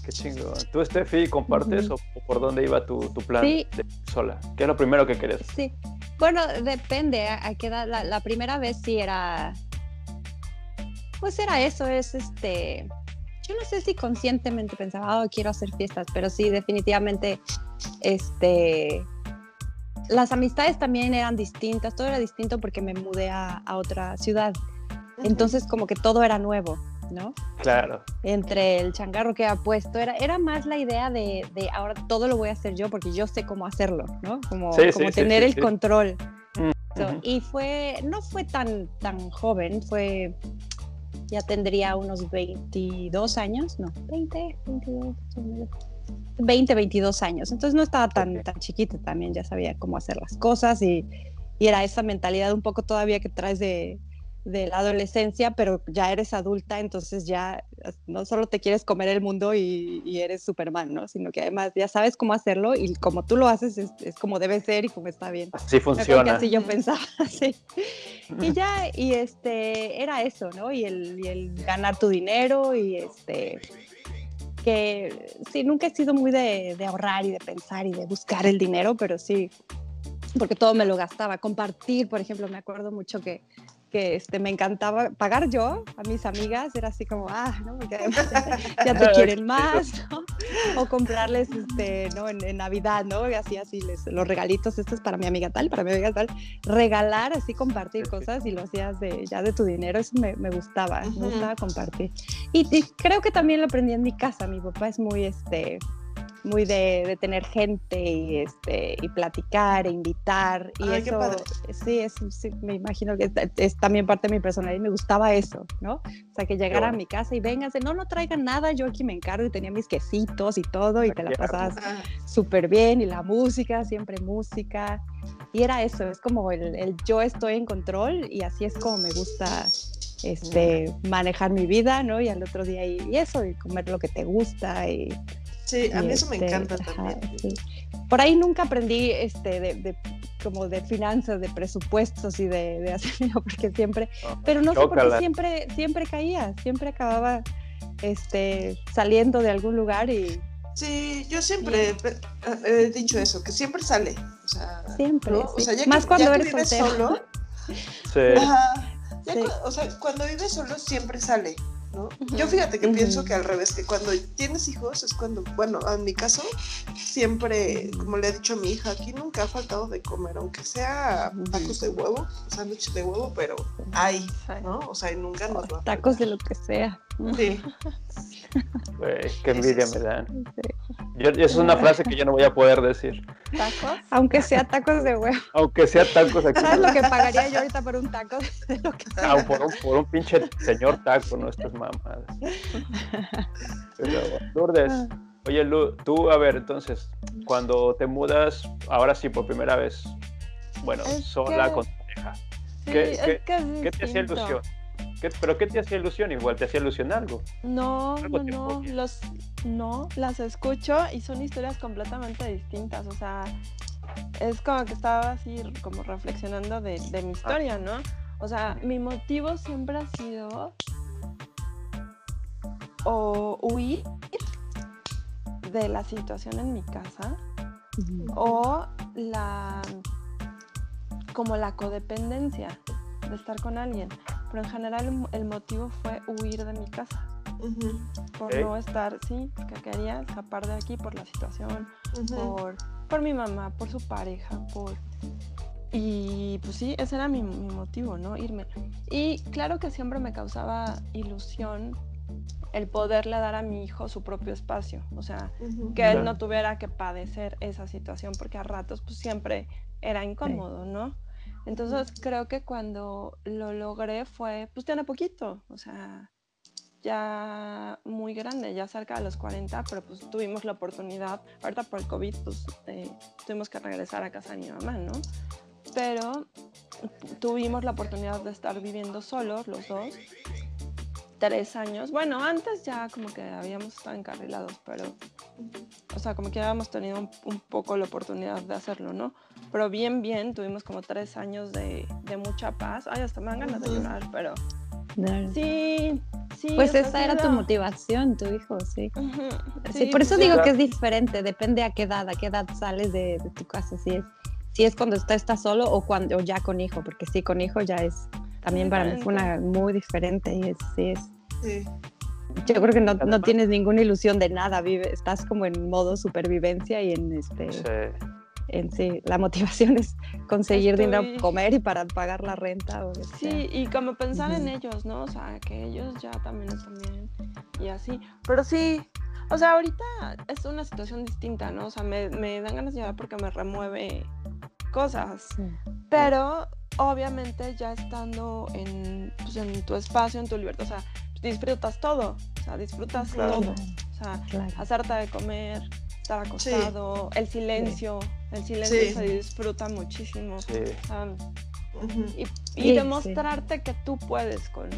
Qué chingo. ¿Tú, Steffi, compartes o, por dónde iba tu, plan de sola? ¿Qué es lo primero que querías? Sí. Bueno, depende a, qué edad. La, primera vez sí era. Pues era eso, es este. Yo no sé si conscientemente pensaba, oh, quiero hacer fiestas, pero sí, definitivamente, este. Las amistades también eran distintas, todo era distinto porque me mudé a, a otra ciudad. Entonces, como que todo era nuevo. ¿No? Claro. Entre el changarro que ha puesto, era, era más la idea de, ahora todo lo voy a hacer yo porque yo sé cómo hacerlo, ¿no? Como, como tener el control. Mm, y fue, no fue tan, tan joven, fue, ya tendría unos 22 años, no, 20, 22, 20, 22 años. Entonces no estaba tan, tan chiquita también, ya sabía cómo hacer las cosas y, y era esa mentalidad un poco todavía que traes de, de la adolescencia, pero ya eres adulta, entonces ya no solo te quieres comer el mundo y, eres Superman, ¿no? Sino que además ya sabes cómo hacerlo y como tú lo haces es, como debe ser y como está bien. Así funciona. así yo pensaba, sí. Y ya, y este, era eso, ¿no? Y el, el ganar tu dinero y este, que sí, nunca he sido muy de, de ahorrar y de pensar y de buscar el dinero, pero sí, porque todo me lo gastaba. Compartir, por ejemplo, me acuerdo mucho que que este, me encantaba pagar yo a mis amigas, era así como, ah, ¿no? Porque además ya, te quieren más, ¿no? O comprarles, este, ¿no? En, Navidad, ¿no? Y así, así, les, los regalitos, esto es para mi amiga tal, para mi amiga tal. Regalar, así, compartir cosas y lo hacías de, ya de tu dinero, eso me, me gustaba, me gustaba compartir. Y, y, creo que también lo aprendí en mi casa, mi papá es muy, este, muy de, tener gente y, este, y platicar e invitar. Y eso, sí, es, me imagino que es, también parte de mi personalidad y me gustaba eso, ¿no? O sea, que llegara a mi casa y véngase, no, no traigan nada, yo aquí me encargo y tenía mis quesitos y todo y te la pasabas súper bien y la música, siempre música. Y era eso, es como el, el, yo estoy en control y así es como me gusta este, manejar mi vida, ¿no? Y al otro día y, y eso, y comer lo que te gusta y Sí, a mí eso me este, encanta también. Por ahí nunca aprendí este, de, como de finanzas, de presupuestos y de, de hacer porque siempre, pero no sé por qué siempre, siempre caía, siempre acababa este, saliendo de algún lugar y... Sí, yo siempre he dicho eso, que siempre sale. O sea, siempre. Más cuando eres solo. sí. o sea, cuando vives solo siempre sale. Yo fíjate que pienso que al revés, que cuando tienes hijos es cuando, bueno, en mi caso, siempre, como le he dicho a mi hija, aquí nunca ha faltado de comer, aunque sea tacos de huevo, sándwiches de huevo, pero hay, ¿no? O sea, nunca nos va Tacos de lo que sea. Sí. qué envidia me dan. Yo, eso es una frase que yo no voy a poder decir. ¿Tacos? Aunque sea tacos de huevo. Aunque sea tacos aquí. ¿Sabes lo que pagaría yo ahorita por un taco? De lo que ah, por, un, por un pinche señor taco, no estas mamadas. Lourdes, oye, Lu, tú, a ver, entonces, cuando te mudas, ahora sí, por primera vez, bueno, sola con tu pareja, ¿qué, qué te hacía ilusión? ¿Pero qué te hacía ilusión? Igual te hacía ilusión algo. No, no, no, los, no, las escucho y son historias completamente distintas. O sea, es como que estaba así como reflexionando de, de mi historia, ¿no? O sea, mi motivo siempre ha sido o huir de la situación en mi casa o la como la codependencia de estar con alguien pero en general el, motivo fue huir de mi casa. Por no estar, sí, que quería escapar de aquí por la situación, por, por mi mamá, por su pareja, por... y pues sí, ese era mi, mi, motivo, ¿no? Irme. Y claro que siempre me causaba ilusión el poderle dar a mi hijo su propio espacio, o sea, que él no tuviera que padecer esa situación, porque a ratos pues siempre era incómodo, ¿no? Entonces creo que cuando lo logré fue, pues tiene poquito, o sea, ya muy grande, ya cerca de los 40, pero pues tuvimos la oportunidad, ahorita por el COVID, pues eh, tuvimos que regresar a casa de mi mamá, ¿no? Pero tuvimos la oportunidad de estar viviendo solos los dos tres años. Bueno, antes ya como que habíamos estado encarrilados, pero, o sea, como que habíamos tenido un, poco la oportunidad de hacerlo, ¿no? Pero bien, bien, tuvimos como tres años de, de mucha paz. Ay, hasta me dan ganas de llorar, pero... Sí, sí. Pues esa era tu motivación, tu hijo, sí. sí, por eso digo que es diferente, depende a qué edad, a qué edad sales de, de tu casa, si es, si es cuando estás está solo o cuando ya con hijo, porque sí, con hijo ya es también para mí fue una muy diferente y es, sí, Yo creo que no, no, tienes ninguna ilusión de nada, vive, estás como en modo supervivencia y en este... En sí, la motivación es conseguir dinero para comer y para pagar la renta. O sí, y como pensar en ellos, ¿no? O sea, que ellos ya también están bien y así. Pero sí, o sea, ahorita es una situación distinta, ¿no? O sea, me, me dan ganas de llorar porque me remueve cosas. Pero obviamente ya estando en, pues, en, tu espacio, en tu libertad, o sea, disfrutas todo, o sea, disfrutas todo, o sea, hacerte de comer, estar acostado, el silencio, el silencio se disfruta muchísimo. y, demostrarte que tú puedes con,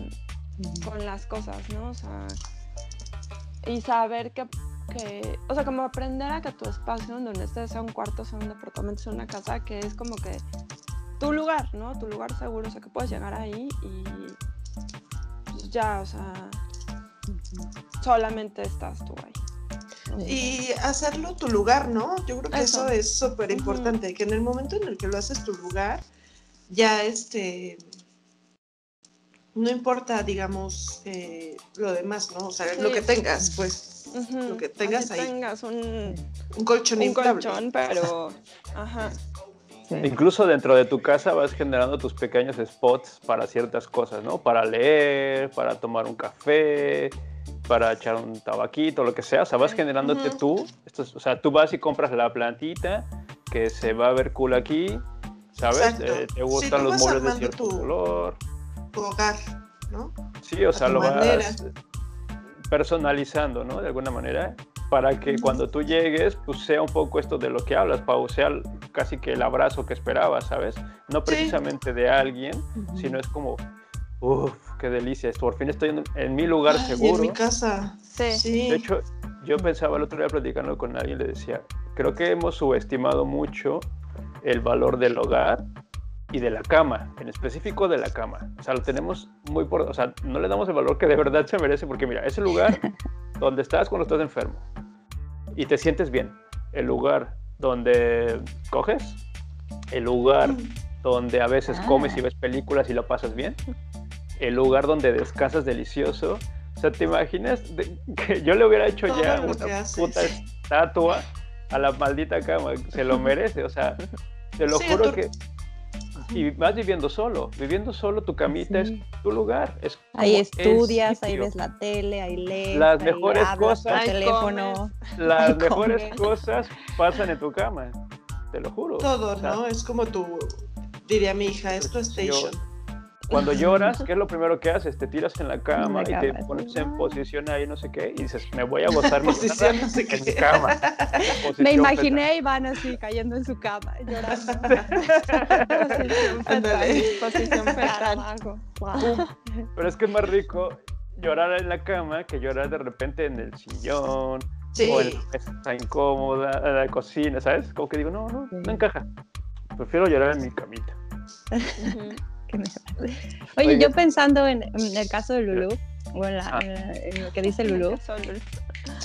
con las cosas, ¿no? O sea, y saber que que, o sea, como aprender a que tu espacio donde estés sea un cuarto, sea un departamento, sea una casa, que es como que tu lugar, ¿no? Tu lugar seguro, o sea, que puedes llegar ahí y pues ya, o sea, solamente estás tú ahí. Y hacerlo tu lugar, ¿no? Yo creo que eso, es súper importante, que en el momento en el que lo haces tu lugar, ya este, no importa, digamos, eh, lo demás, ¿no? O sea, lo que tengas, pues lo que tengas ahí. tengas un, un colchón Un colchón, pero... Ajá. Incluso dentro de tu casa vas generando tus pequeños spots para ciertas cosas, ¿no? Para leer, para tomar un café, para echar un tabaquito, lo que sea. O sea, vas generándote tú. Esto o sea, tú vas y compras la plantita que se va a ver cool aquí, ¿sabes? Eh, te gustan los muebles de cierto color. Tu hogar, ¿no? Sí, o sea, lo vas personalizando, ¿no? De alguna manera, para que cuando tú llegues, pues sea un poco esto de lo que hablas, Pau, sea casi que el abrazo que esperabas, ¿sabes? No precisamente de alguien, sino es como, uff, qué delicia, por fin estoy en, mi lugar seguro. en mi casa. Sí. De hecho, yo pensaba el otro día platicando con alguien, le decía, creo que hemos subestimado mucho el valor del hogar y de la cama, en específico de la cama. O sea, lo tenemos muy por... O sea, no le damos el valor que de verdad se merece, porque mira, es el lugar donde estás cuando estás enfermo y te sientes bien. El lugar donde coges, el lugar mm. donde a veces comes y ah. ves películas y lo pasas bien, el lugar donde descansas delicioso. O sea, ¿te imaginas que yo le hubiera hecho ya una puta estatua a la maldita cama? Se lo merece, o sea, te lo juro que y vas viviendo solo. Viviendo solo, tu camita es tu lugar. Es ahí estudias, ahí ves la tele, ahí lees. Las mejores cosas. teléfono. Las mejores cosas pasan en tu cama. Te lo juro. Todo, ¿no? Es como tu, diría mi hija, es tu station. Cuando lloras, ¿qué es lo primero que haces? Te tiras en la cama y te pones en posición ahí, no sé qué, y dices, me voy a gozar mi posición no sé en mi cama. Me imaginé a Iván así, cayendo en su cama, llorando. posición fetal. Pero es que es más rico llorar en la cama que llorar de repente en el sillón, o en la está incómoda, en la cocina, ¿sabes? Como que digo, no, no, no encaja. Prefiero llorar en mi camita. Oye, yo pensando en, el caso de Lulu, o en, ah. lo que dice Lulu,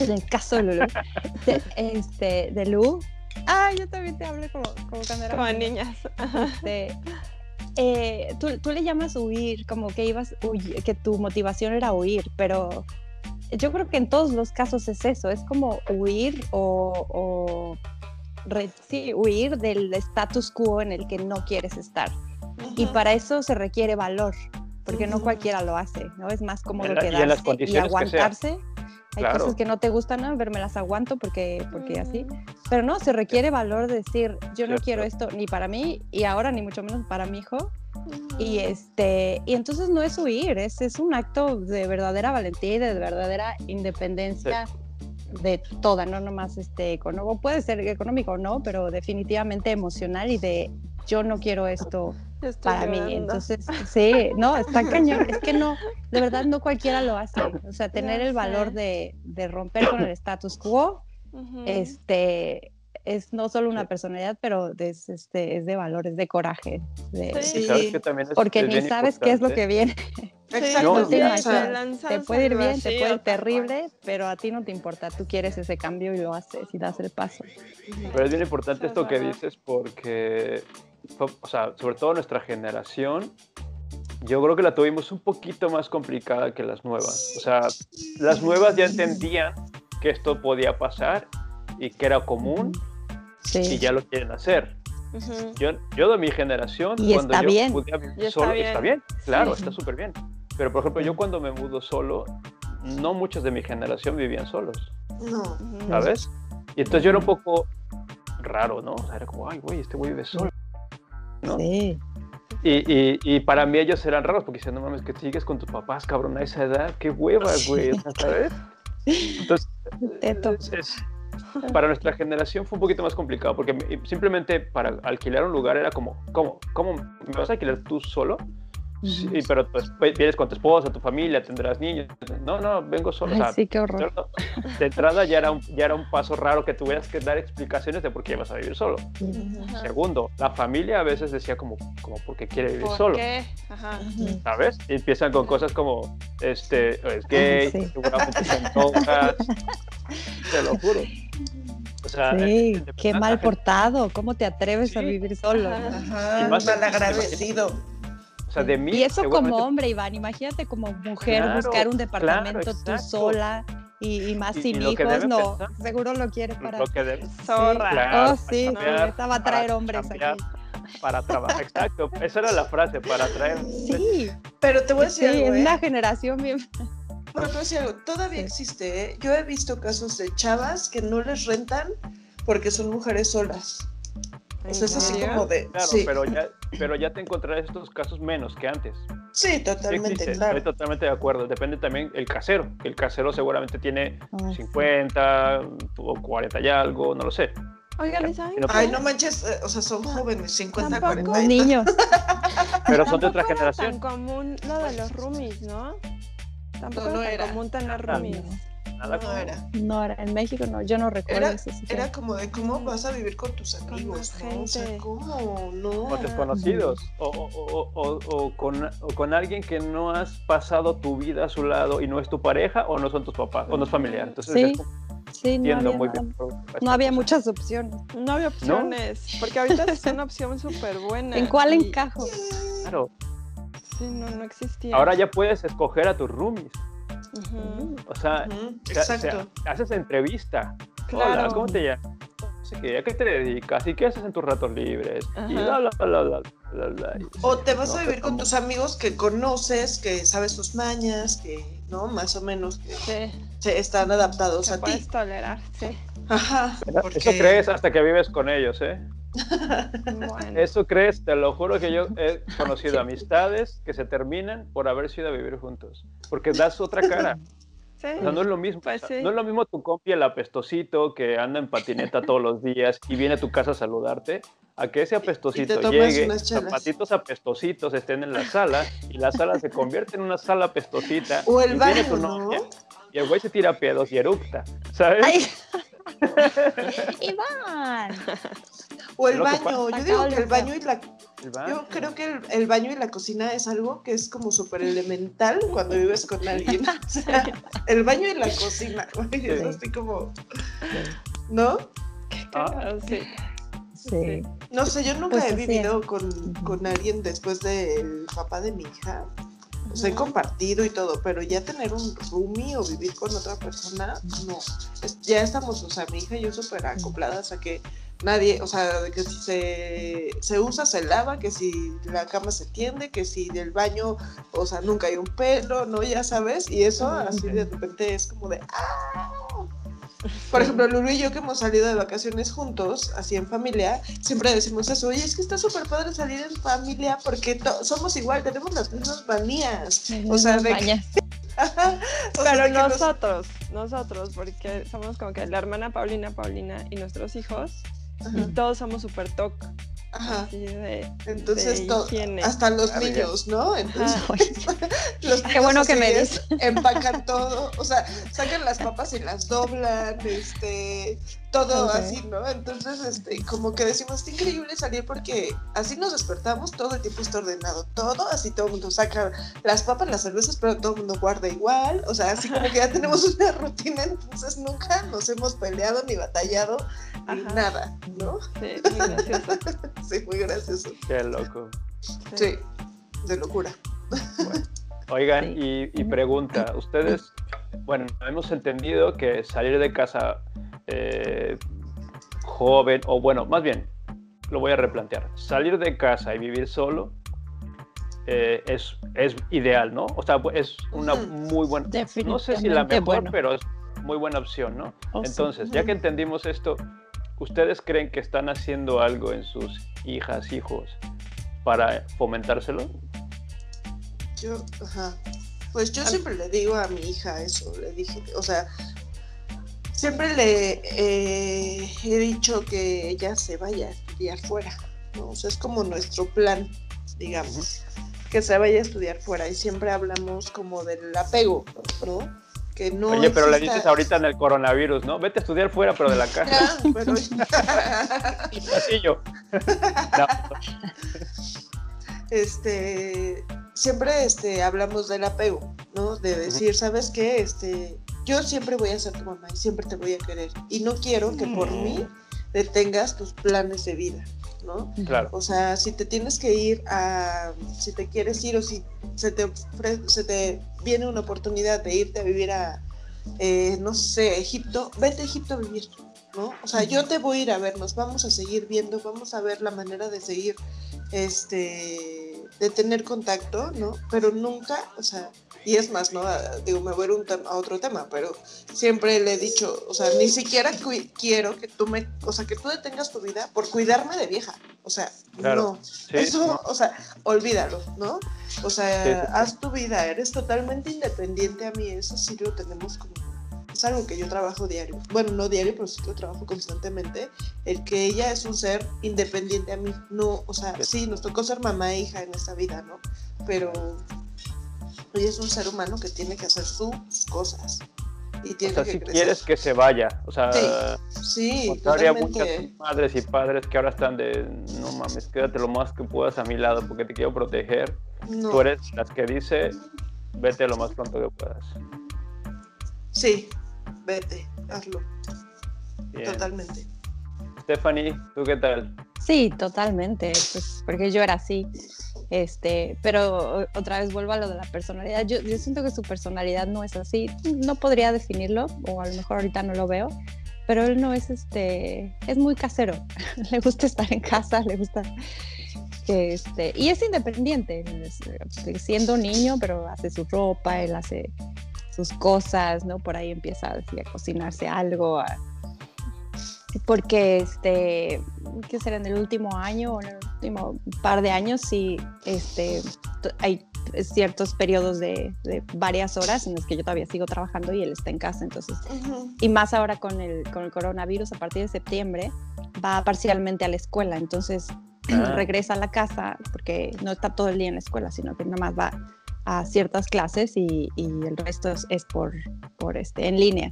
en el caso de Lulu, de, este, de Lu, ah, yo también te hablé como, como cuando era como niñas. Este, eh, tú, tú, le llamas huir, como que ibas, que tu motivación era huir, pero yo creo que en todos los casos es eso, es como huir o, huir del status quo en el que no quieres estar. Y para eso se requiere valor, porque no cualquiera lo hace, ¿no? Es más cómodo quedarse y, aguantarse. Hay cosas que no te gustan, ¿no? Verme las aguanto porque, porque así. Pero no, se requiere valor de decir, yo no quiero esto ni para mí y ahora ni mucho menos para mi hijo. Y, este, y entonces no es huir, es, es un acto de verdadera valentía y de verdadera independencia de toda, no nomás este, económico, puede ser económico o no, pero definitivamente emocional y de yo no quiero esto para mí. Entonces, sí, no, está cañón. Es que no, de verdad no cualquiera lo hace. O sea, tener el valor de, de romper con el status quo, este, es no solo una personalidad, pero es, este, es de valores, de coraje. sí. ¿Sabes que también es, Porque ni sabes qué es lo que viene. Exacto. te, puede ir bien, te puede ir terrible, pero a ti no te importa. Tú quieres ese cambio y lo haces y das el paso. Pero es bien importante esto que dices porque o sea, sobre todo nuestra generación, yo creo que la tuvimos un poquito más complicada que las nuevas. O sea, las nuevas ya entendían que esto podía pasar y que era común y ya lo quieren hacer. yo, yo de mi generación, y cuando está yo bien. vivir solo, está bien, claro, está súper bien. Pero por ejemplo, yo cuando me mudo solo, no muchos de mi generación vivían solos. No. ¿Sabes? Y entonces yo era un poco raro, ¿no? O sea, era como, ay, güey, este güey vive solo. Sí. Y, y, para mí ellos eran raros porque decían, no mames, que sigues con tus papás, cabrón, a esa edad, qué hueva, güey, ¿sabes? Entonces, para nuestra generación fue un poquito más complicado porque simplemente para alquilar un lugar era como, ¿cómo? ¿Cómo me vas a alquilar tú solo? Sí, pero pues vienes con tu esposa, tu familia, tendrás niños. No, no, vengo solo. sí, qué horror. De entrada ya era, un, ya era un paso raro que tuvieras que dar explicaciones de por qué vas a vivir solo. Segundo, la familia a veces decía como, como ¿por qué quiere vivir ¿Por solo? Qué? Ajá. ¿Sabes? Y empiezan con cosas como, este, es gay, seguramente son. Te lo juro. O sea, sí, qué mal portado, ¿cómo te atreves a vivir solo? Ajá, mal agradecido y eso como hombre, Iván, imagínate como mujer buscar un departamento tú sola y, más sin hijos, no, seguro lo quieres para... Lo que Zorra. oh, sí, estaba a traer hombres aquí. Para trabajar, exacto, esa era la frase, para traer... Sí, pero te voy a decir sí, algo, una ¿eh? generación bien... Pero te voy a decir algo, todavía existe, ¿eh? Yo he visto casos de chavas que no les rentan porque son mujeres solas. O sea, es así como de. Claro, pero, ya, pero ya te encontrarás estos casos menos que antes. Sí, totalmente, claro. Estoy totalmente de acuerdo. Depende también el casero. El casero seguramente tiene 50 ah, o 40 y algo, no lo sé. Oigan, ¿saben? Ay, no manches, eh, o sea, son jóvenes, 50, 40. niños. Pero son de otra generación. Es tan común lo de los roomies, ¿no? Tampoco no, era. común tener roomies no era. No era, en México no, yo no recuerdo era, Era como de cómo vas a vivir con tus amigos, ¿no? O sea, ¿cómo? No. Con desconocidos, o, o, o, o, con, con alguien que no has pasado tu vida a su lado y no es tu pareja, o no son tus papás, o no es familiar. Entonces, sí. Sí, no había, muy bien, no había muchas opciones. No había opciones, porque ahorita es una opción súper buena. ¿En cuál encajo? Claro. Sí, no, no existía. Ahora ya puedes escoger a tus roomies. O sea, haces entrevista. Hola, ¿cómo te llamas? ¿A qué te dedicas? ¿Y qué haces en tus ratos libres? o te vas a vivir con tus amigos que conoces, que sabes sus mañas, que, ¿no? Más o menos que se están adaptados a puedes ti. tolerar, sí. Ajá. Eso crees hasta que vives con ellos, ¿eh? Eso crees, te lo juro que yo he conocido amistades que se terminan por haber ido a vivir juntos, porque das otra cara. no es lo mismo. Pues no es lo mismo tu compi el apestosito que anda en patineta todos los días y viene a tu casa a saludarte, a que ese apestosito llegue, zapatitos apestositos estén en la sala y la sala se convierte en una sala apestosita. O el baño, Y el güey se tira pedos y eructa, ¿sabes? Iván. O el baño, yo digo que el baño y la... Yo creo que el, baño y la cocina es algo que es como súper elemental cuando vives con alguien. O sea, el baño y la cosina, es así como... ¿No? Ah, sí. Sí. No sé, yo nunca pues he vivido con, con, alguien después del papá de mi hija. O sea, he compartido y todo, pero ya tener un roomie o vivir con otra persona, no. ya estamos, o sea, mi hija y yo súper acopladas a que nadie, o sea, que si se, se, usa, se lava, que si la cama se tiende, que si del baño, o sea, nunca hay un pelo, ¿no? Ya sabes, y eso así de repente es como de, ¡ah! Por ejemplo, Lulu y yo que hemos salido de vacaciones juntos, así en familia, siempre decimos eso, oye, es que está súper padre salir en familia porque somos igual, tenemos las mismas manías. O sea, de... Pero nosotros, nosotros, porque somos como que la hermana Paulina, Paulina y nuestros hijos, y todos somos súper toc. Ajá. Entonces, hasta los niños, ¿no? Entonces, los Qué bueno que me dices. Empacan todo, o sea, sacan las papas y las doblan, este, todo así, ¿no? Entonces, este, como que decimos, es increíble salir porque así nos despertamos, todo el tiempo está ordenado, todo, así todo el mundo saca las papas, las cervezas, pero todo el mundo guarda igual, o sea, así como que ya tenemos una rutina, entonces nunca nos hemos peleado ni batallado ni nada, ¿no? Sí, muy gracioso. sí, muy gracioso. Qué loco. Sí, de locura. Oigan, y, y pregunta, ustedes, bueno, hemos entendido que salir de casa eh, joven, o bueno, más bien, lo voy a replantear. Salir de casa y vivir solo eh, es, es ideal, ¿no? O sea, es una muy buena, no sé si la mejor, pero es muy buena opción, ¿no? Oh, Entonces, ya que entendimos esto, ¿ustedes creen que están haciendo algo en sus hijas, hijos, para fomentárselo? Yo, ajá. Pues yo siempre le digo a mi hija eso, le dije, o sea, siempre le eh, he dicho que ella se vaya a estudiar fuera, ¿no? O sea, es como nuestro plan, digamos, que se vaya a estudiar fuera y siempre hablamos como del apego, ¿no? Que no Oye, pero le dices ahorita en el coronavirus, ¿no? Vete a estudiar fuera, pero de la casa. pero... este, siempre este, hablamos del apego, ¿no? De decir, ¿sabes qué? Este, yo siempre voy a ser tu mamá y siempre te voy a querer. Y no quiero que por mí detengas tus planes de vida, ¿no? Claro. O sea, si te tienes que ir a, si te quieres ir o si se te, se te viene una oportunidad de irte a vivir a, eh, no sé, Egipto, vete a Egipto a vivir, ¿no? O sea, yo te voy a ir a ver, nos vamos a seguir viendo, vamos a ver la manera de seguir, este, de tener contacto, ¿no? Pero nunca, o sea, y es más, ¿no? Digo, me voy a, un a otro tema, pero siempre le he dicho, o sea, ni siquiera quiero que tú me, o sea, que tú detengas tu vida por cuidarme de vieja. O sea, no. Eso, o sea, olvídalo, ¿no? O sea, haz tu vida, eres totalmente independiente a mí, eso sí lo tenemos como es algo que yo trabajo diario. Bueno, no diario, pero sí lo trabajo constantemente. El que ella es un ser independiente a mí. No, o sea, sí, nos tocó ser mamá e hija en esta vida, ¿no? Pero ella es un ser humano que tiene que hacer sus cosas. Y tiene o sea, si quieres que se vaya, o sea, sí, habría muchas madres y padres que ahora están de, no mames, quédate lo más que puedas a mi lado porque te quiero proteger. Tú eres las que dice, vete lo más pronto que puedas. Sí, vete, hazlo. Totalmente. Stephanie, ¿tú qué tal? Sí, totalmente, pues porque yo era así. Este, pero otra vez vuelvo a lo de la personalidad. Yo, yo, siento que su personalidad no es así. No podría definirlo, o a lo mejor ahorita no lo veo, pero él no es este, es muy casero. le gusta estar en casa, le gusta este, y es independiente, siendo niño, pero hace su ropa, él hace sus cosas, ¿no? Por ahí empieza a, a cocinarse algo, a, porque este, que será en el último año o en el último par de años, sí, este, hay ciertos periodos de, varias horas en los que yo todavía sigo trabajando y él está en casa, entonces, y más ahora con el, con el coronavirus, a partir de septiembre, va parcialmente a la escuela, entonces ah. regresa a la casa porque no está todo el día en la escuela, sino que nada más va a ciertas clases y, el resto es, por, por este, en línea.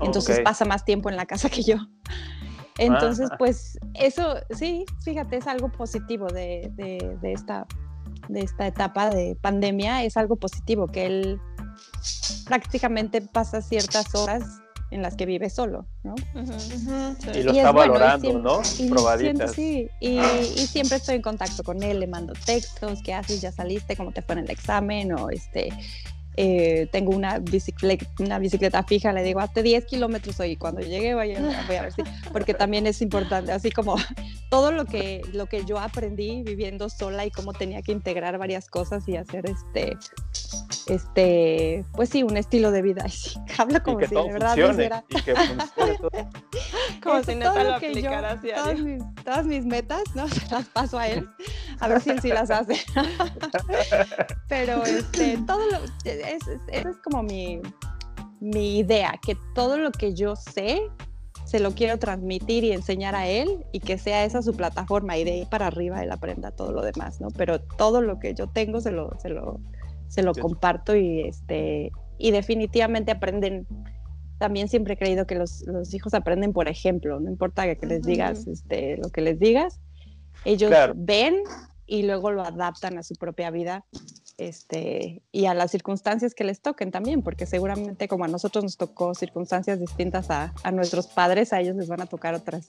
Entonces pasa más tiempo en la casa que yo. Entonces, ah. pues eso, sí, fíjate, es algo positivo de, de, esta, de esta etapa de pandemia, es algo positivo, que él prácticamente pasa ciertas horas en las que vive solo, ¿no? Y lo está valorando, ¿no? Probaditas. sí, y, y, siempre estoy en contacto con él, le mando textos, ¿qué haces? ¿Ya saliste? ¿Cómo te fue en el examen? O este, eh, tengo una bicicleta, una bicicleta fija, le digo, hazte 10 kilómetros hoy, cuando llegue voy a, voy a ver si, porque también es importante, así como todo lo que, lo que yo aprendí viviendo sola y cómo tenía que integrar varias cosas y hacer este, este, pues sí, un estilo de vida. Sí, hablo como si de verdad funcione, y que funcione todo. como si neta lo, aplicara todas mis, todas mis metas, ¿no? Se las paso a él, a ver si él sí las hace. Pero este, todo lo, esa es, como mi, mi idea, que todo lo que yo sé se lo quiero transmitir y enseñar a él y que sea esa su plataforma y de ahí para arriba él aprenda todo lo demás, ¿no? Pero todo lo que yo tengo se lo, se lo, se lo comparto y, este, y definitivamente aprenden. También siempre he creído que los, los hijos aprenden por ejemplo, no importa que, les digas este, lo que les digas, ellos ven y luego lo adaptan a su propia vida este, y a las circunstancias que les toquen también, porque seguramente como a nosotros nos tocó circunstancias distintas a, a nuestros padres, a ellos les van a tocar otras,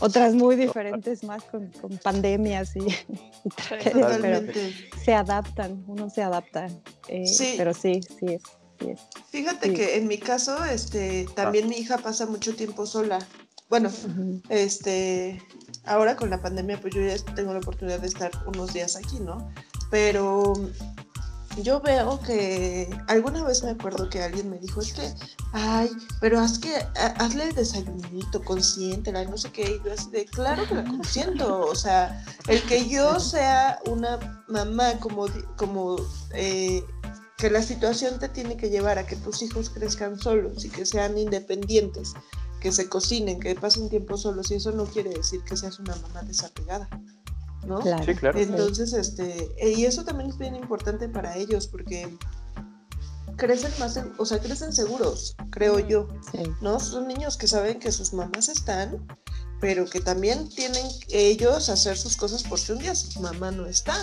otras muy diferentes más con, con pandemias y, pero se adaptan, uno se adapta, eh, pero sí, sí es. Fíjate que en mi caso, este, también mi hija pasa mucho tiempo sola. Bueno, este, ahora con la pandemia, pues yo ya tengo la oportunidad de estar unos días aquí, ¿no? Pero yo veo que alguna vez me acuerdo que alguien me dijo, es que, ay, pero haz que, hazle el desayunito, consiéntela, no sé qué, y yo así de, claro que la consiento, o sea, el que yo sea una mamá como, como eh, que la situación te tiene que llevar a que tus hijos crezcan solos y que sean independientes, que se cocinen, que pasen tiempo solos, y eso no quiere decir que seas una mamá desapegada. ¿No? Sí, claro. Entonces, este, eh, y eso también es bien importante para ellos porque crecen más, o sea, crecen seguros, creo yo, ¿no? Son niños que saben que sus mamás están, pero que también tienen ellos hacer sus cosas por si un día su mamá no está,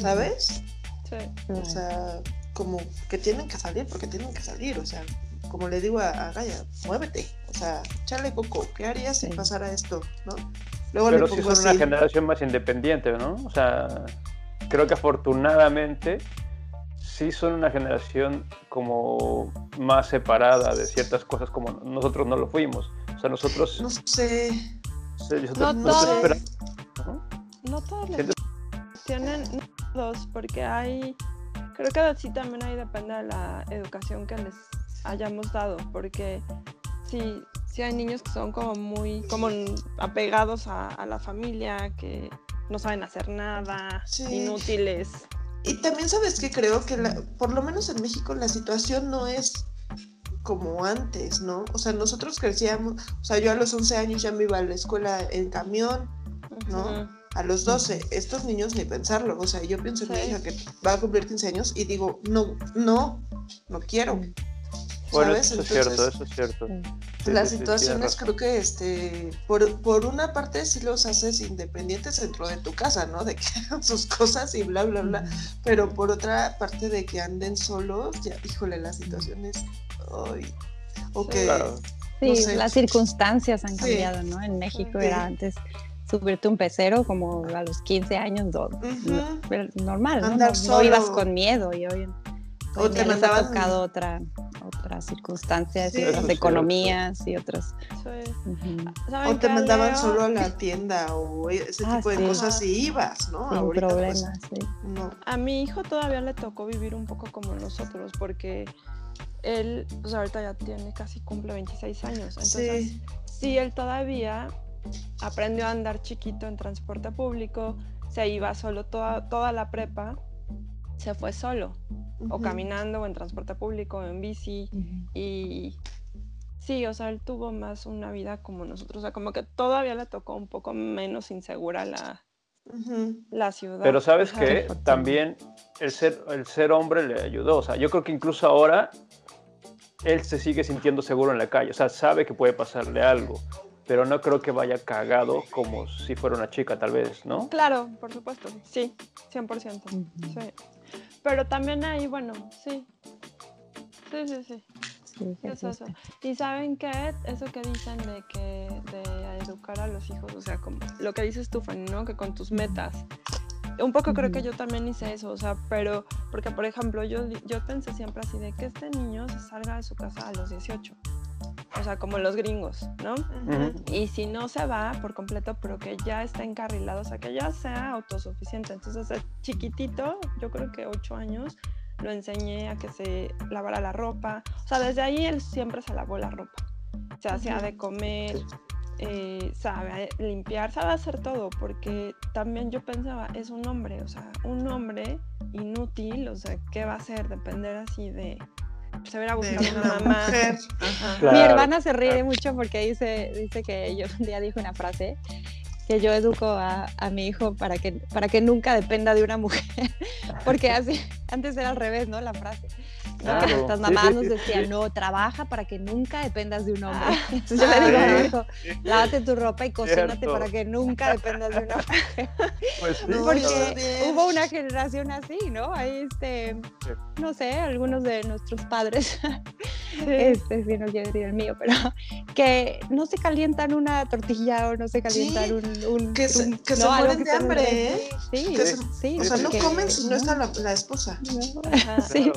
¿sabes? Sí. O sea, como que tienen que salir porque tienen que salir, o sea, como le digo a, a Gaya, muévete, o sea, chale coco, ¿qué harías si pasara esto, no? Pero sí son una generación más independiente, ¿no? O sea, creo que afortunadamente sí son una generación como más separada de ciertas cosas como nosotros no lo fuimos. O sea, nosotros... No sé. no, todos, ¿no? todos tienen dos, porque hay... Creo que sí también ahí depende de la educación que les hayamos dado, porque si sí hay niños que son como muy como apegados a, la familia, que no saben hacer nada, inútiles. Y también sabes que creo que por lo menos en México la situación no es como antes, ¿no? O sea, nosotros crecíamos, o sea, yo a los 11 años ya me iba a la escuela en camión, ¿no? A los 12, estos niños ni pensarlo, o sea, yo pienso en mi hija que va a cumplir 15 años y digo, no, no, no quiero. Bueno, eso es cierto, eso es cierto. las situaciones creo que este por, por, una parte sí los haces independientes dentro de tu casa, ¿no? De que hagan sus cosas y bla, bla, bla. Pero por otra parte de que anden solos, ya, híjole, las situaciones... Ay, o que... Sí, las circunstancias han cambiado, ¿no? En México era antes subirte un pecero como a los 15 años, normal, ¿no? No, ibas con miedo y hoy o te mandaban tocado otra otras circunstancias y otras economías y otras. O te mandaban solo a la tienda o ese ah, tipo de cosas y ibas no sin pues, problemas no. a mi hijo todavía le tocó vivir un poco como nosotros porque él pues ahorita ya tiene casi cumple 26 años entonces sí, él todavía aprendió a andar chiquito en transporte público se iba solo toda, toda la prepa se fue solo o caminando o en transporte público o en bici y sí, o sea, él tuvo más una vida como nosotros, o sea, como que todavía le tocó un poco menos insegura la, la ciudad. Pero sabes que también el ser, el ser hombre le ayudó, o sea, yo creo que incluso ahora él se sigue sintiendo seguro en la calle, o sea, sabe que puede pasarle algo, pero no creo que vaya cagado como si fuera una chica, tal vez, ¿no? Claro, por supuesto, sí, 100%. sí. Pero también ahí, bueno, sí. Sí, sí, sí. eso. Y saben qué, eso que dicen de que de educar a los hijos, o sea, como lo que dices tú, Fanny, ¿no? Que con tus metas. Un poco creo que yo también hice eso, o sea, pero, porque por ejemplo, yo, yo pensé siempre así de que este niño se salga de su casa a los 18 o sea, como los gringos, ¿no? Y si no se va por completo, pero que ya está encarrilado, o sea, que ya sea autosuficiente. Entonces, chiquitito, yo creo que ocho años, lo enseñé a que se lavara la ropa. O sea, desde ahí él siempre se lavó la ropa. Se hacía de comer, eh, sabe limpiar, sabe hacer todo, porque también yo pensaba, es un hombre, o sea, un hombre inútil, o sea, ¿qué va a hacer? Depender así de, se hubiera buscado una mamá. Mi hermana se ríe mucho porque dice, dice que yo un día dijo una frase que yo educo a, a, mi hijo para que, para que nunca dependa de una mujer, porque así, antes era al revés, ¿no? La frase. Que nuestras mamás nos decían, no, trabaja para que nunca dependas de un hombre. Ah. Entonces yo le digo hijo, lávate tu ropa y cocínate para que nunca dependas de una mujer. Pues Porque hubo una generación así, ¿no? Ahí, este, no sé, algunos de nuestros padres, este, si no quiero decir el mío, pero que no se calientan una tortilla o no se calientan un, Que se, que se mueren de hambre, ¿eh? Sí, sí. O sea, no comen si no está la, la esposa. sí.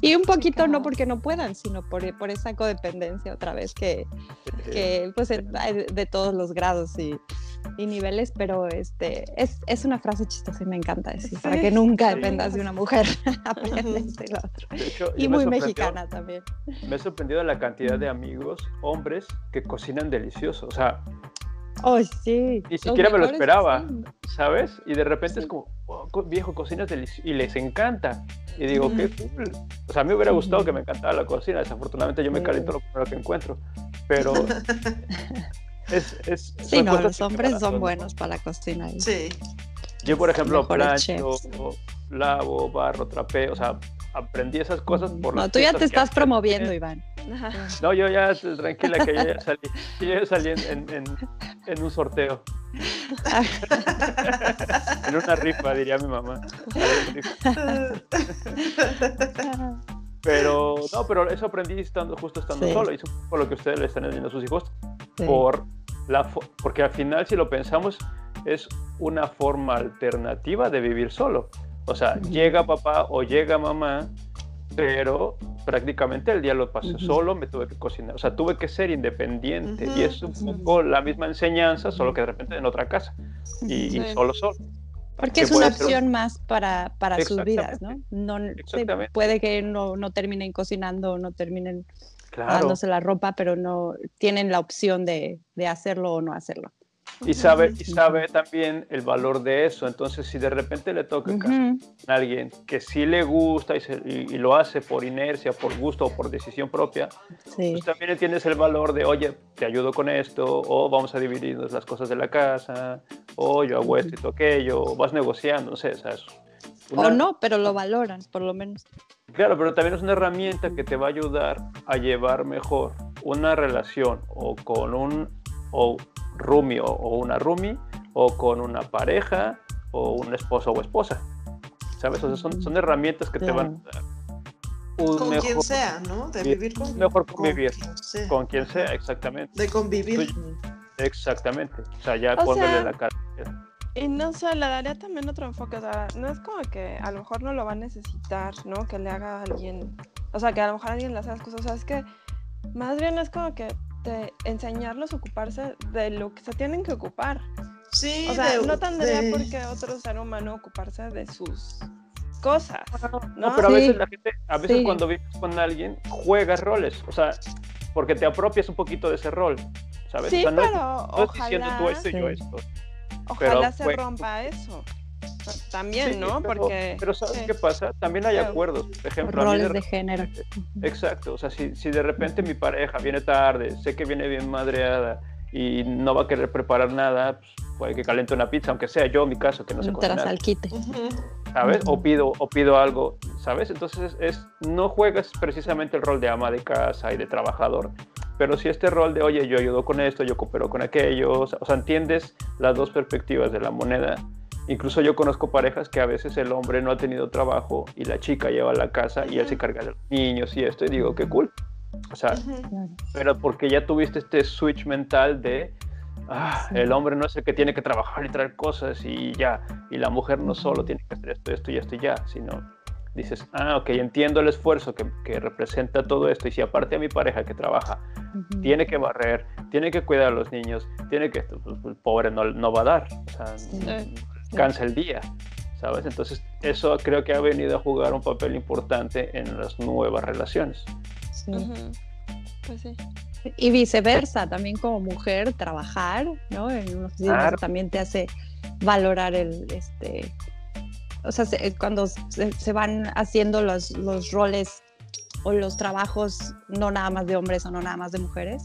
Y un poquito no porque no puedan, sino por, por esa codependencia otra vez que, que pues de todos los grados y, y niveles, pero este es, es, una frase chistosa y me encanta decir, para que nunca dependas de una mujer, aprendes de otro. y muy mexicana también. Me ha sorprendido la cantidad de amigos, hombres, que cocinan delicioso, o sea... Oh, sí. Ni siquiera me lo esperaba, ¿sabes? Y de repente es como, viejo, cocinas delicioso, y les encanta. Y digo, qué cool. O sea, a mí me hubiera gustado que me encantara la cocina. Desafortunadamente yo me caliento lo primero que encuentro. Pero es, es, sí, no, los hombres son buenos para la cocina. Sí. Yo, por ejemplo, plancho, lavo, barro, trapeo, o sea, aprendí esas cosas por No, tú ya te estás promoviendo, Iván. No, yo ya, tranquila, que yo ya salí, yo ya salí en, en, en, un sorteo. en una rifa, diría mi mamá. Pero, no, pero eso aprendí estando, justo estando solo, y es por lo que ustedes le están enseñando a sus hijos, por la, porque al final, si lo pensamos, es una forma alternativa de vivir solo. O sea, llega papá o llega mamá, pero prácticamente el día lo pasé solo, me tuve que cocinar, o sea, tuve que ser independiente. Y es un poco la misma enseñanza, solo que de repente en otra casa. Y, solo solo. Porque es una opción más para, para sus vidas, ¿no? no puede que no, no, terminen cocinando, no terminen dándose la ropa, pero no tienen la opción de, de hacerlo o no hacerlo. Y sabe, y sabe también el valor de eso. Entonces, si de repente le toca a alguien que sí le gusta y, lo hace por inercia, por gusto o por decisión propia, pues también tienes el valor de, oye, te ayudo con esto, o vamos a dividirnos las cosas de la casa, o yo hago esto y aquello, o vas negociando, no sé, ¿sabes? O no, pero lo valoran, por lo menos. Claro, pero también es una herramienta que te va a ayudar a llevar mejor una relación o con un o roomie o, una roomie, o con una pareja, o un esposo o esposa. ¿Sabes? O sea, son, son herramientas que te van a dar un con quien sea, ¿no? De vivir con mejor convivir. Con quien sea, exactamente. De convivir. exactamente. O sea, ya póngale la cara. Y no sé, le daría también otro enfoque. O sea, no es como que a lo mejor no lo va a necesitar, ¿no? Que le haga a alguien. O sea, que a lo mejor alguien le hace las cosas. O sea, es que más bien es como que de enseñarlos a ocuparse de lo que se tienen que ocupar. Sí, o sea, no tendría por qué otro ser humano ocuparse de sus cosas. No, pero a veces la gente, a veces cuando vives con alguien, juegas roles, o sea, porque te apropias un poquito de ese rol, ¿sabes? Sí, o sea, no, pero no ojalá, diciendo tú esto y yo esto. Ojalá se rompa eso. También, ¿no? Pero, Porque... Pero ¿sabes qué pasa? También hay acuerdos. Por ejemplo, roles de, género. Exacto. O sea, si, si de repente mi pareja viene tarde, sé que viene bien madreada y no va a querer preparar nada, pues puede que calente una pizza, aunque sea yo, en mi caso, que no se cocina. al quite. ¿Sabes? O pido, o pido algo, ¿sabes? Entonces es, no juegas precisamente el rol de ama de casa y de trabajador, pero sí este rol de, oye, yo ayudo con esto, yo coopero con aquello, o sea, entiendes las dos perspectivas de la moneda Incluso yo conozco parejas que a veces el hombre no ha tenido trabajo y la chica lleva la casa y él se carga de los niños y esto, y digo, qué cool. O sea, pero porque ya tuviste este switch mental de, ah, el hombre no es el que tiene que trabajar y traer cosas y ya, y la mujer no solo tiene que hacer esto, esto y esto y ya, sino dices, ah, ok, entiendo el esfuerzo que, que representa todo esto, y si aparte a mi pareja que trabaja tiene que barrer, tiene que cuidar a los niños, tiene que, pues, pues, el pobre no, no va a dar, o sea, cansa el día, ¿sabes? Entonces, eso creo que ha venido a jugar un papel importante en las nuevas relaciones. Sí. Pues sí. Y viceversa, también como mujer, trabajar, ¿no? En unos días también te hace valorar el, este, o sea, cuando se, van haciendo los, los roles o los trabajos, no nada más de hombres o no nada más de mujeres,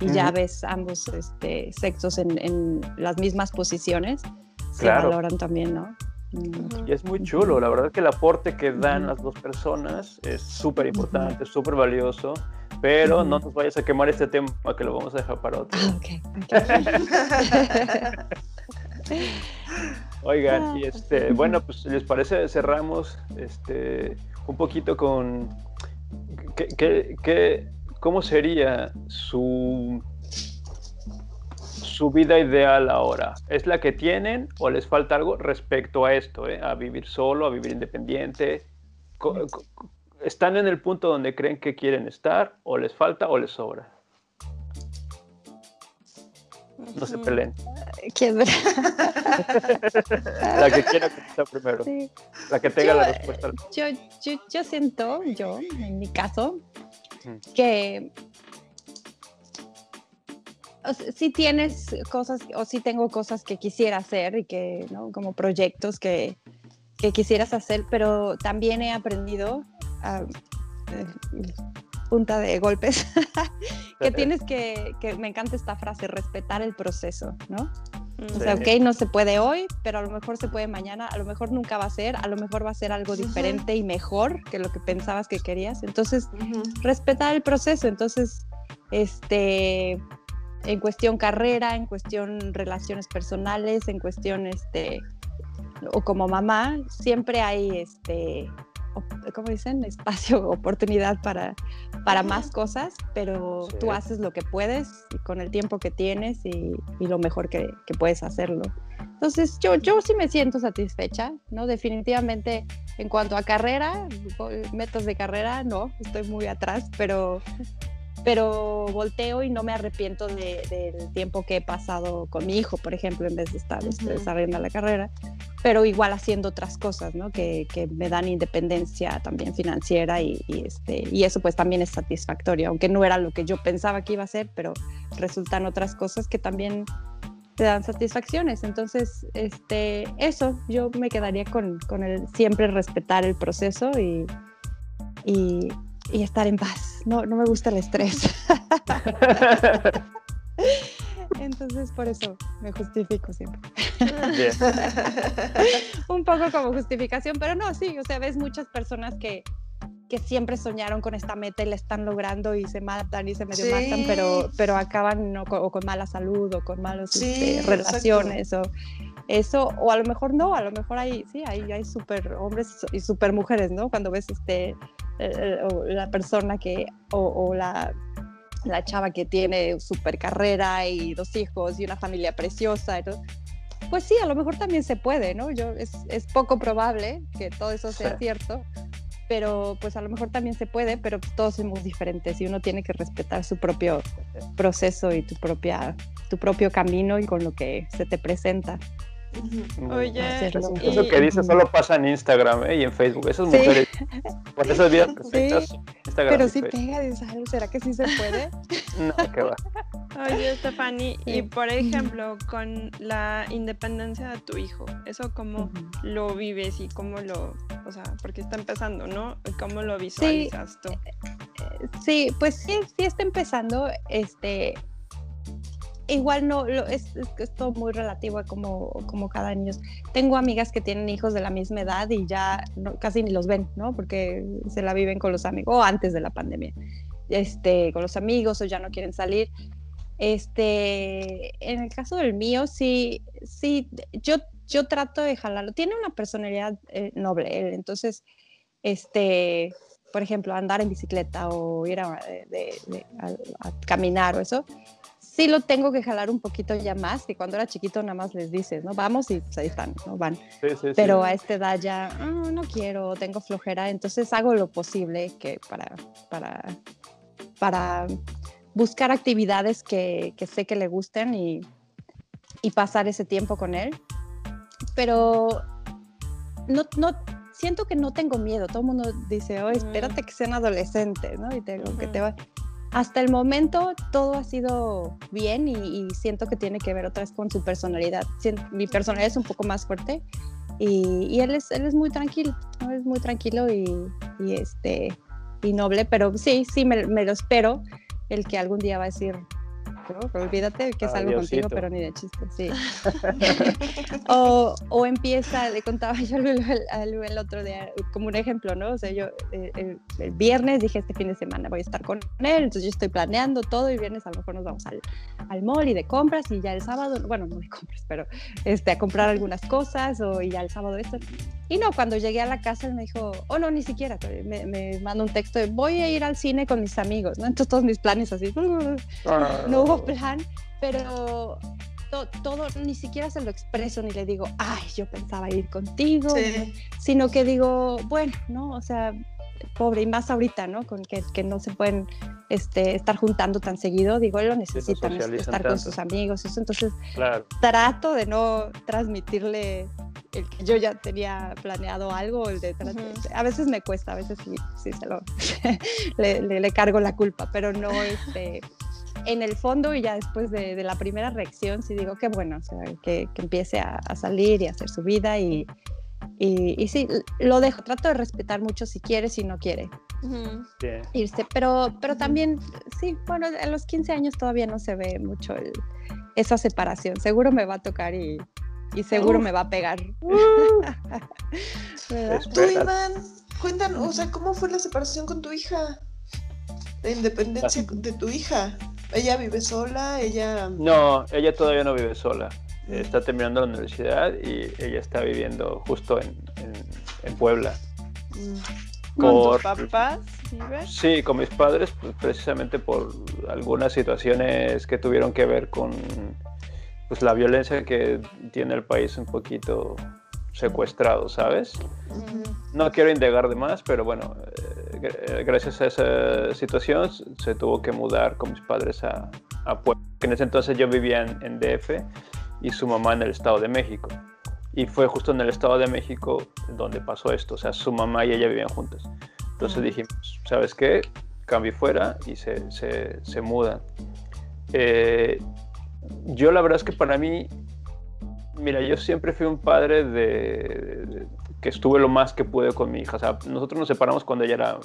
y ya ves ambos este, sexos en, en, las mismas posiciones, se valoran también, ¿no? Y es muy chulo, la verdad que el aporte que dan las dos personas es súper importante, súper valioso, pero no nos vayas a quemar este tema que lo vamos a dejar para otro. Ah, okay, Oigan, ah, y este, bueno, pues les parece, cerramos este, un poquito con ¿qué, qué, cómo sería su su vida ideal ahora? ¿Es la que tienen o les falta algo respecto a esto, eh? a vivir solo, a vivir independiente? ¿Están en el punto donde creen que quieren estar o les falta o les sobra? No se peleen. ¿Quién la que quiera contestar primero. La que tenga la respuesta. Yo, yo, yo, siento, yo, en mi caso, que si tienes cosas o si tengo cosas que quisiera hacer y que, ¿no? Como proyectos que, que quisieras hacer, pero también he aprendido a, eh, punta de golpes, que tienes que, que, me encanta esta frase, respetar el proceso, ¿no? O sea, ok, no se puede hoy, pero a lo mejor se puede mañana, a lo mejor nunca va a ser, a lo mejor va a ser algo diferente y mejor que lo que pensabas que querías. Entonces, respetar el proceso. Entonces, este, en cuestión carrera, en cuestión relaciones personales, en cuestión, este, o como mamá, siempre hay, este, como dicen, espacio, oportunidad para, para más cosas, pero tú haces lo que puedes y con el tiempo que tienes y, y lo mejor que, que, puedes hacerlo. Entonces, yo, yo sí me siento satisfecha, ¿no? Definitivamente, en cuanto a carrera, metas de carrera, no, estoy muy atrás, pero pero volteo y no me arrepiento del tiempo que he pasado con mi hijo, por ejemplo, en vez de estar este, desarrollando la carrera, pero igual haciendo otras cosas, ¿no? Que, que me dan independencia también financiera y, este, y eso pues también es satisfactorio, aunque no era lo que yo pensaba que iba a ser, pero resultan otras cosas que también te dan satisfacciones. Entonces, este, eso, yo me quedaría con, con el siempre respetar el proceso y, y y estar en paz. No, no me gusta el estrés. Entonces, por eso me justifico siempre. Un poco como justificación, pero no, sí, o sea, ves muchas personas que, que siempre soñaron con esta meta y la están logrando y se matan y se medio matan, pero, pero acaban o con mala salud o con malas este, relaciones o eso, o a lo mejor no, a lo mejor hay, sí, hay, hay súper hombres y súper mujeres, ¿no? Cuando ves este eh, o la persona que, o, la, la, chava que tiene super carrera y dos hijos y una familia preciosa. Pues sí, a lo mejor también se puede, ¿no? Yo, es, es poco probable que todo eso sea cierto, pero pues a lo mejor también se puede, pero todos somos diferentes y uno tiene que respetar su propio proceso y tu, propia, tu propio camino y con lo que se te presenta. Oye, eso, que dice solo pasa en Instagram ¿eh? y en Facebook. Esas mujeres, por esas vidas perfectas, sí. Instagram. Pero si pega, dices, ¿será que sí se puede? no, que va. Oye, Stephanie, y por ejemplo, con la independencia de tu hijo, ¿eso cómo lo vives y cómo lo, o sea, porque está empezando, ¿no? ¿Cómo lo visualizas tú? Eh, eh, sí, pues sí, sí está empezando, este, igual no, es, es, todo muy relativo a como, como cada niño. Tengo amigas que tienen hijos de la misma edad y ya casi ni los ven, ¿no? Porque se la viven con los amigos, o antes de la pandemia, este, con los amigos o ya no quieren salir. Este, en el caso del mío, sí, sí, yo, yo trato de jalarlo. Tiene una personalidad eh, noble, entonces, este, por ejemplo, andar en bicicleta o ir a, caminar o eso, sí lo tengo que jalar un poquito ya más, que cuando era chiquito nada más les dices, ¿no? Vamos y pues, ahí están, ¿no? Van. Pero a esta edad ya, ah, no quiero, tengo flojera, entonces hago lo posible que para, para, para buscar actividades que, que sé que le gusten y, y pasar ese tiempo con él. Pero no, no, siento que no tengo miedo. Todo el mundo dice, oh, espérate que sean adolescentes, ¿no? Y tengo que te va. Hasta el momento todo ha sido bien y, siento que tiene que ver otra vez con su personalidad. Mi personalidad es un poco más fuerte y, él, es, muy tranquilo, es muy tranquilo y, este, y noble, pero sí, sí, me lo espero el que algún día va a decir, olvídate que es algo contigo, pero ni de chiste, sí. o, o, empieza, le contaba yo el, otro día, como un ejemplo, ¿no? O sea, yo eh, el, viernes dije, este fin de semana voy a estar con él, entonces yo estoy planeando todo y viernes a lo mejor nos vamos al, al mall y de compras y ya el sábado, bueno, no de compras, pero este, a comprar algunas cosas o y ya el sábado esto. Y no, cuando llegué a la casa él me dijo, oh no, ni siquiera, me, me mandó un texto de voy a ir al cine con mis amigos, ¿no? Entonces todos mis planes así, ah. no hubo plan, pero todo, ni siquiera se lo expreso ni le digo, ay, yo pensaba ir contigo, sino que digo, bueno, ¿no? O sea, pobre, y más ahorita, ¿no? Con que, que no se pueden este, estar juntando tan seguido, digo, él lo necesita, estar con sus amigos, eso, entonces trato de no transmitirle el que yo ya tenía planeado algo, el de a veces me cuesta, a veces sí, sí se lo, le, le, cargo la culpa, pero no, este, en el fondo y ya después de, la primera reacción sí digo que bueno, o sea, que, que empiece a, a, salir y a hacer su vida y, y, sí, lo dejo, trato de respetar mucho si quiere, si no quiere. Irse, pero, pero también, sí, bueno, a los 15 años todavía no se ve mucho esa separación, seguro me va a tocar y, y seguro me va a pegar. Uh. Tú, Iván, cuéntanos, o sea, ¿cómo fue la separación con tu hija? La independencia de tu hija. ¿Ella vive sola? ¿Ella...? No, ella todavía no vive sola está terminando la universidad y ella está viviendo justo en, en, Puebla. Mm. ¿Con tus papás Sí, con mis padres, pues, precisamente por algunas situaciones que tuvieron que ver con pues, la violencia que tiene el país un poquito secuestrado, ¿sabes? No quiero indagar de más, pero bueno, eh, gracias a esa situación se tuvo que mudar con mis padres a, a Puebla. En ese entonces yo vivía en, en DF y su mamá en el Estado de México. Y fue justo en el Estado de México donde pasó esto, o sea, su mamá y ella vivían juntas. Entonces dijimos, ¿sabes qué? Cambio fuera y se, se, se mudan. Eh, yo la verdad es que para mí, mira, yo siempre fui un padre de, que estuve lo más que pude con mi hija. O sea, nosotros nos separamos cuando ella era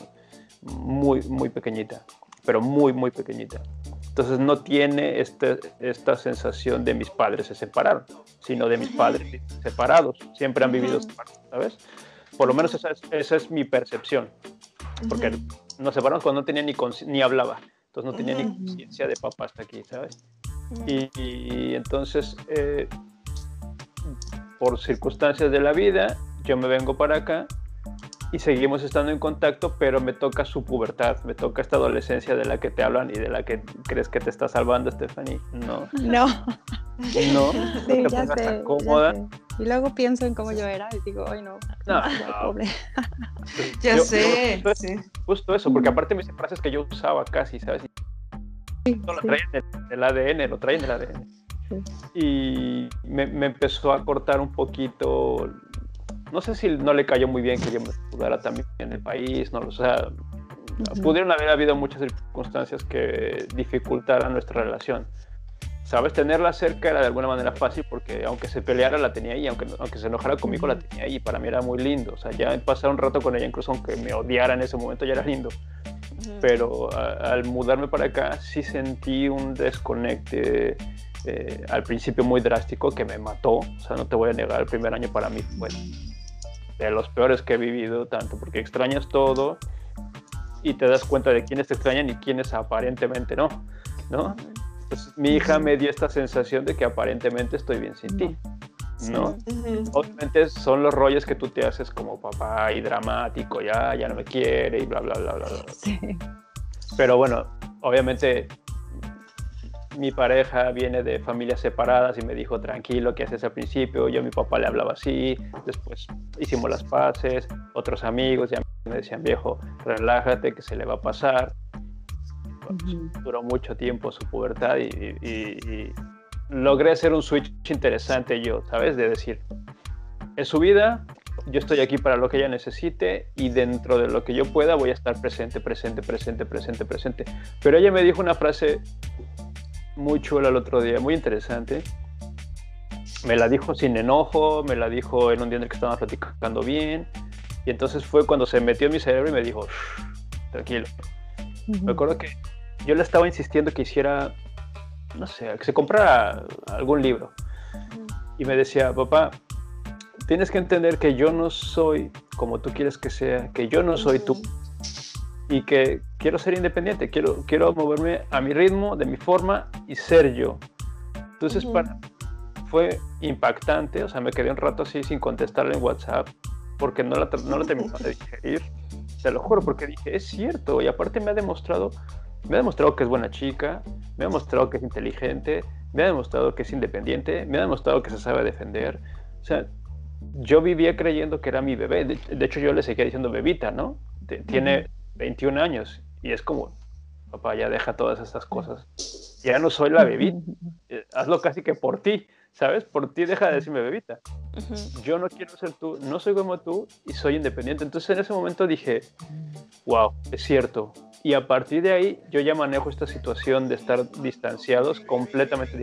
muy, muy pequeñita, pero muy, muy pequeñita. Entonces no tiene este, esta sensación de mis padres se separaron, sino de mis padres separados. Siempre han vivido separados, ¿sabes? Por lo menos esa es, esa es mi percepción. Porque nos separaron cuando no tenía ni, ni hablaba. Entonces no tenía ni conciencia de papá hasta aquí, ¿sabes? Y, entonces, eh, por circunstancias de la vida, yo me vengo para acá y seguimos estando en contacto, pero me toca su pubertad, me toca esta adolescencia de la que te hablan y de la que crees que te está salvando, Stephanie. No. No. No. Sí, ya sé, cómoda. Y luego pienso en cómo yo era y digo, ay no. No, pobre. ya sé. justo, eso, porque aparte me dicen frases que yo usaba casi, ¿sabes? no, lo traen del, ADN, lo traen del ADN. Y me, me empezó a cortar un poquito no sé si no le cayó muy bien que yo me mudara también en el país, no o sea, pudieron haber habido muchas circunstancias que dificultaran nuestra relación. Sabes, tenerla cerca era de alguna manera fácil porque aunque se peleara la tenía ahí, aunque, aunque se enojara conmigo la tenía ahí, para mí era muy lindo. O sea, ya pasar un rato con ella, incluso aunque me odiara en ese momento, ya era lindo. Pero al mudarme para acá sí sentí un desconecte eh, al principio muy drástico que me mató. O sea, no te voy a negar, el primer año para mí fue de los peores que he vivido, tanto porque extrañas todo y te das cuenta de quiénes te extrañan y quiénes aparentemente no, ¿no? mi hija me dio esta sensación de que aparentemente estoy bien sin ti. ¿no? Obviamente son los rollos que tú te haces como papá y dramático, ya, ya no me quiere y bla, bla, bla, bla. bla. Sí. Pero bueno, obviamente mi pareja viene de familias separadas y me dijo, tranquilo, ¿qué haces al principio? Yo a mi papá le hablaba así, después hicimos las paces, otros amigos ya me decían, viejo, relájate, que se le va a pasar. Duró mucho tiempo su pubertad y, logré hacer un switch interesante yo, ¿sabes? De decir, en su vida yo estoy aquí para lo que ella necesite y dentro de lo que yo pueda voy a estar presente, presente, presente, presente, presente. Pero ella me dijo una frase muy chula el otro día, muy interesante. Me la dijo sin enojo, me la dijo en un día en el que estábamos platicando bien. Y entonces fue cuando se metió en mi cerebro y me dijo, tranquilo. Me acuerdo que yo le estaba insistiendo que hiciera, no sé, que se comprara algún libro. Y me decía, papá, tienes que entender que yo no soy como tú quieres que sea, que yo no soy tú y que quiero ser independiente, quiero, quiero moverme a mi ritmo, de mi forma y ser yo. Entonces para, fue impactante, o sea, me quedé un rato así sin contestarle en WhatsApp porque no la, no la terminaba de digerir, te lo juro, porque dije, es cierto, y aparte me ha demostrado, me ha demostrado que es buena chica, me ha demostrado que es inteligente, me ha demostrado que es independiente, me ha demostrado que se sabe defender, o sea, yo vivía creyendo que era mi bebé, de, hecho yo le seguía diciendo bebita, ¿no? Tiene 21 años y es como, papá, ya deja todas estas cosas. Ya no soy la bebita. Eh, hazlo casi que por ti, ¿sabes? Por ti deja de decirme bebita. Yo no quiero ser tú, no soy como tú y soy independiente. Entonces en ese momento dije, wow, es cierto. Y a partir de ahí yo ya manejo esta situación de estar distanciados completamente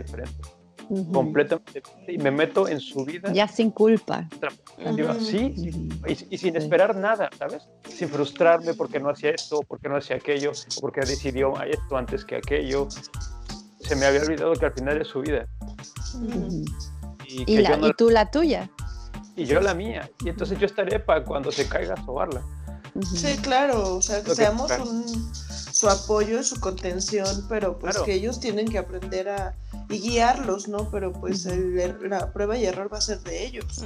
diferentes completamente y me meto en su vida. Ya sin culpa. Sí, y, sin esperar nada, ¿sabes? Sin frustrarme porque no hacía esto, porque no hacía aquello, porque decidió esto antes que aquello. Se me había olvidado que al final es su vida. Y, tú la tuya. Y yo la mía. Y entonces yo estaré para cuando se caiga sobarla. Sí, claro, o sea, que seamos su apoyo, su contención, pero pues que ellos tienen que aprender a, y guiarlos, ¿no? Pero pues la prueba y error va a ser de ellos.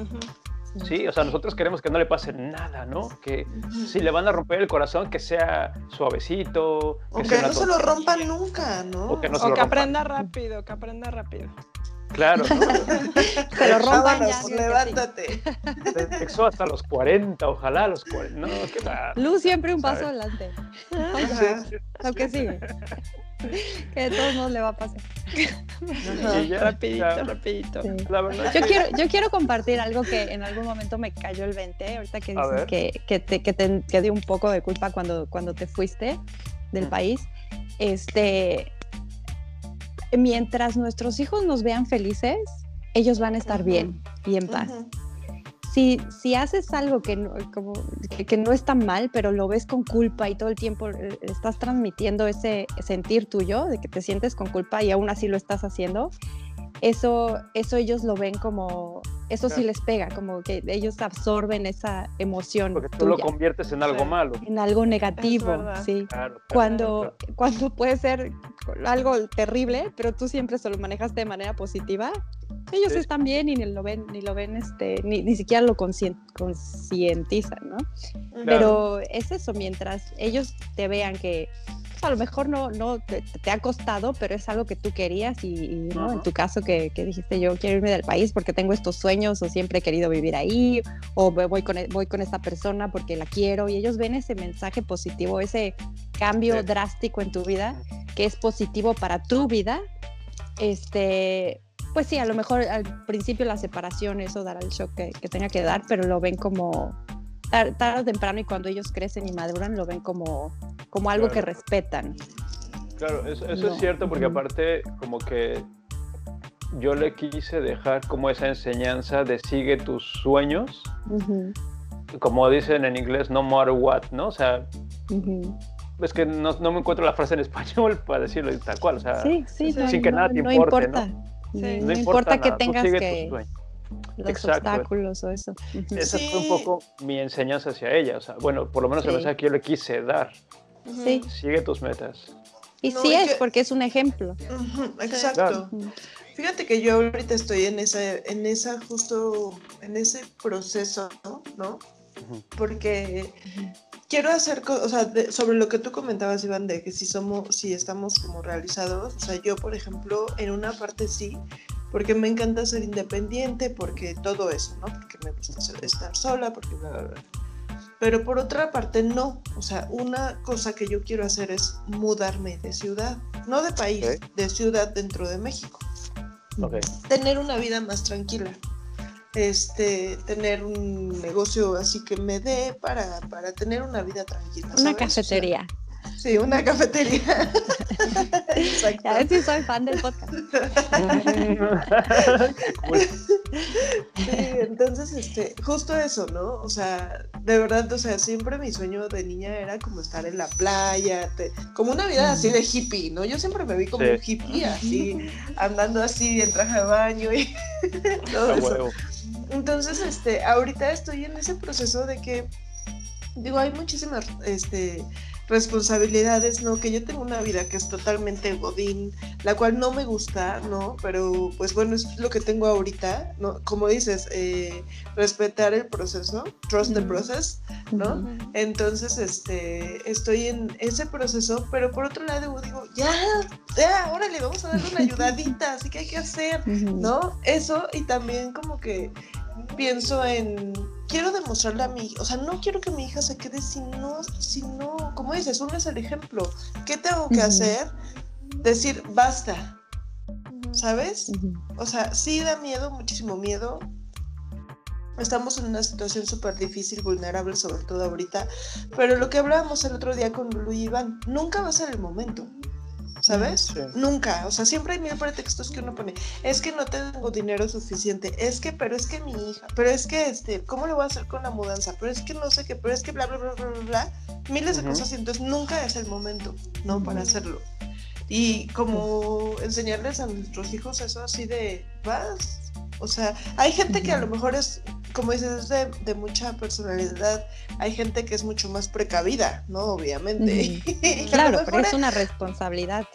Sí, o sea, nosotros queremos que no le pase nada, ¿no? Que si le van a romper el corazón, que sea suavecito. Que o que no se lo rompan nunca, ¿no? O que, no que aprenda rápido, que aprenda rápido. Claro, ¿no? Se lo rompan ya. Levántate. Sexo hasta los 40, ojalá los 40. No, qué Luz siempre un paso adelante. Aunque sigue. que de todos modos le va a pasar. rapidito, rapidito. Yo, quiero, yo quiero compartir algo que en algún momento me cayó el 20, ahorita que dices que, que, te, que, te, dio un poco de culpa cuando, cuando te fuiste del país. Este, mientras nuestros hijos nos vean felices, ellos van a estar bien y en paz. Si, haces algo que no, como, que, no está mal, pero lo ves con culpa y todo el tiempo eh, estás transmitiendo ese sentir tuyo de que te sientes con culpa y aún así lo estás haciendo, eso, eso ellos lo ven como, eso sí les pega, como que ellos absorben esa emoción. Porque tú lo conviertes en algo malo. En algo negativo, sí. cuando, cuando puede ser algo terrible, pero tú siempre se lo manejaste de manera positiva, ellos están bien y ni lo ven, ni lo ven, este, ni, ni siquiera lo concientizan, ¿no? Pero es eso, mientras ellos te vean que a lo mejor no, no te, ha costado, pero es algo que tú querías y, ¿no? en tu caso que, que, dijiste yo quiero irme del país porque tengo estos sueños o siempre he querido vivir ahí o voy con, voy con esta persona porque la quiero y ellos ven ese mensaje positivo, ese cambio drástico en tu vida que es positivo para tu vida, este, pues sí, a lo mejor al principio la separación, eso dará el shock que, que tenga que dar, pero lo ven como tarde o temprano y cuando ellos crecen y maduran lo ven como, como algo que respetan. Claro, eso, es cierto porque aparte como que yo le quise dejar como esa enseñanza de sigue tus sueños, como dicen en inglés, no matter what, ¿no? O sea, es que no, no, me encuentro la frase en español para decirlo tal cual, o sea, sin que nada te importe, ¿no? no, importa, que tengas que los obstáculos o eso. Esa fue un poco mi enseñanza hacia ella. O sea, bueno, por lo menos el mensaje que yo le quise dar. Sí. Sigue tus metas. Y sí es, porque es un ejemplo. Exacto. Fíjate que yo ahorita estoy en esa, en esa justo, en ese proceso, ¿no? Porque quiero hacer, o sea, sobre lo que tú comentabas, Iván, de que si somos, si estamos como realizados, o sea, yo, por ejemplo, en una parte sí, porque me encanta ser independiente, porque todo eso, ¿no? Porque me gusta estar sola, porque bla, bla, bla. Pero por otra parte, no. O sea, una cosa que yo quiero hacer es mudarme de ciudad, no de país, de ciudad dentro de México. Tener una vida más tranquila. Este, tener un negocio así que me dé para, para tener una vida tranquila. Una cafetería. Sí, una cafetería. Exacto. A ver si soy fan del podcast. sí, entonces, este, justo eso, ¿no? O sea, de verdad, o sea, siempre mi sueño de niña era como estar en la playa, como una vida así de hippie, ¿no? Yo siempre me vi como un hippie, así, andando así en traje de baño y todo eso. Entonces, este, ahorita estoy en ese proceso de que, digo, hay muchísimas, este, responsabilidades, ¿no? Que yo tengo una vida que es totalmente godín, la cual no me gusta, ¿no? Pero pues bueno, es lo que tengo ahorita, ¿no? Como dices, eh, respetar el proceso, trust the process, ¿no? Entonces, este, estoy en ese proceso, pero por otro lado digo, ya, ya, órale, vamos a darle una ayudadita, así que hay que hacer, ¿no? Eso y también como que pienso en quiero demostrarle a mi hija, o sea, no quiero que mi hija se quede si no, si no, como dices, uno es el ejemplo. ¿Qué tengo que hacer? Decir, basta, ¿sabes? O sea, sí da miedo, muchísimo miedo. Estamos en una situación súper difícil, vulnerable, sobre todo ahorita. Pero lo que hablábamos el otro día con Luis Iván, nunca va a ser el momento. ¿Sabes? Nunca, o sea, siempre hay mil pretextos que uno pone, es que no tengo dinero suficiente, es que, pero es que mi hija, pero es que, este, ¿cómo lo voy a hacer con la mudanza? Pero es que no sé qué, pero es que bla, bla, bla, bla, bla, miles de cosas y entonces nunca es el momento, ¿no? Para hacerlo. Y como enseñarles a nuestros hijos eso así de, vas, o sea, hay gente que a lo mejor es, como dices, es de, mucha personalidad. Hay gente que es mucho más precavida, ¿no? Obviamente. claro, pero es una responsabilidad.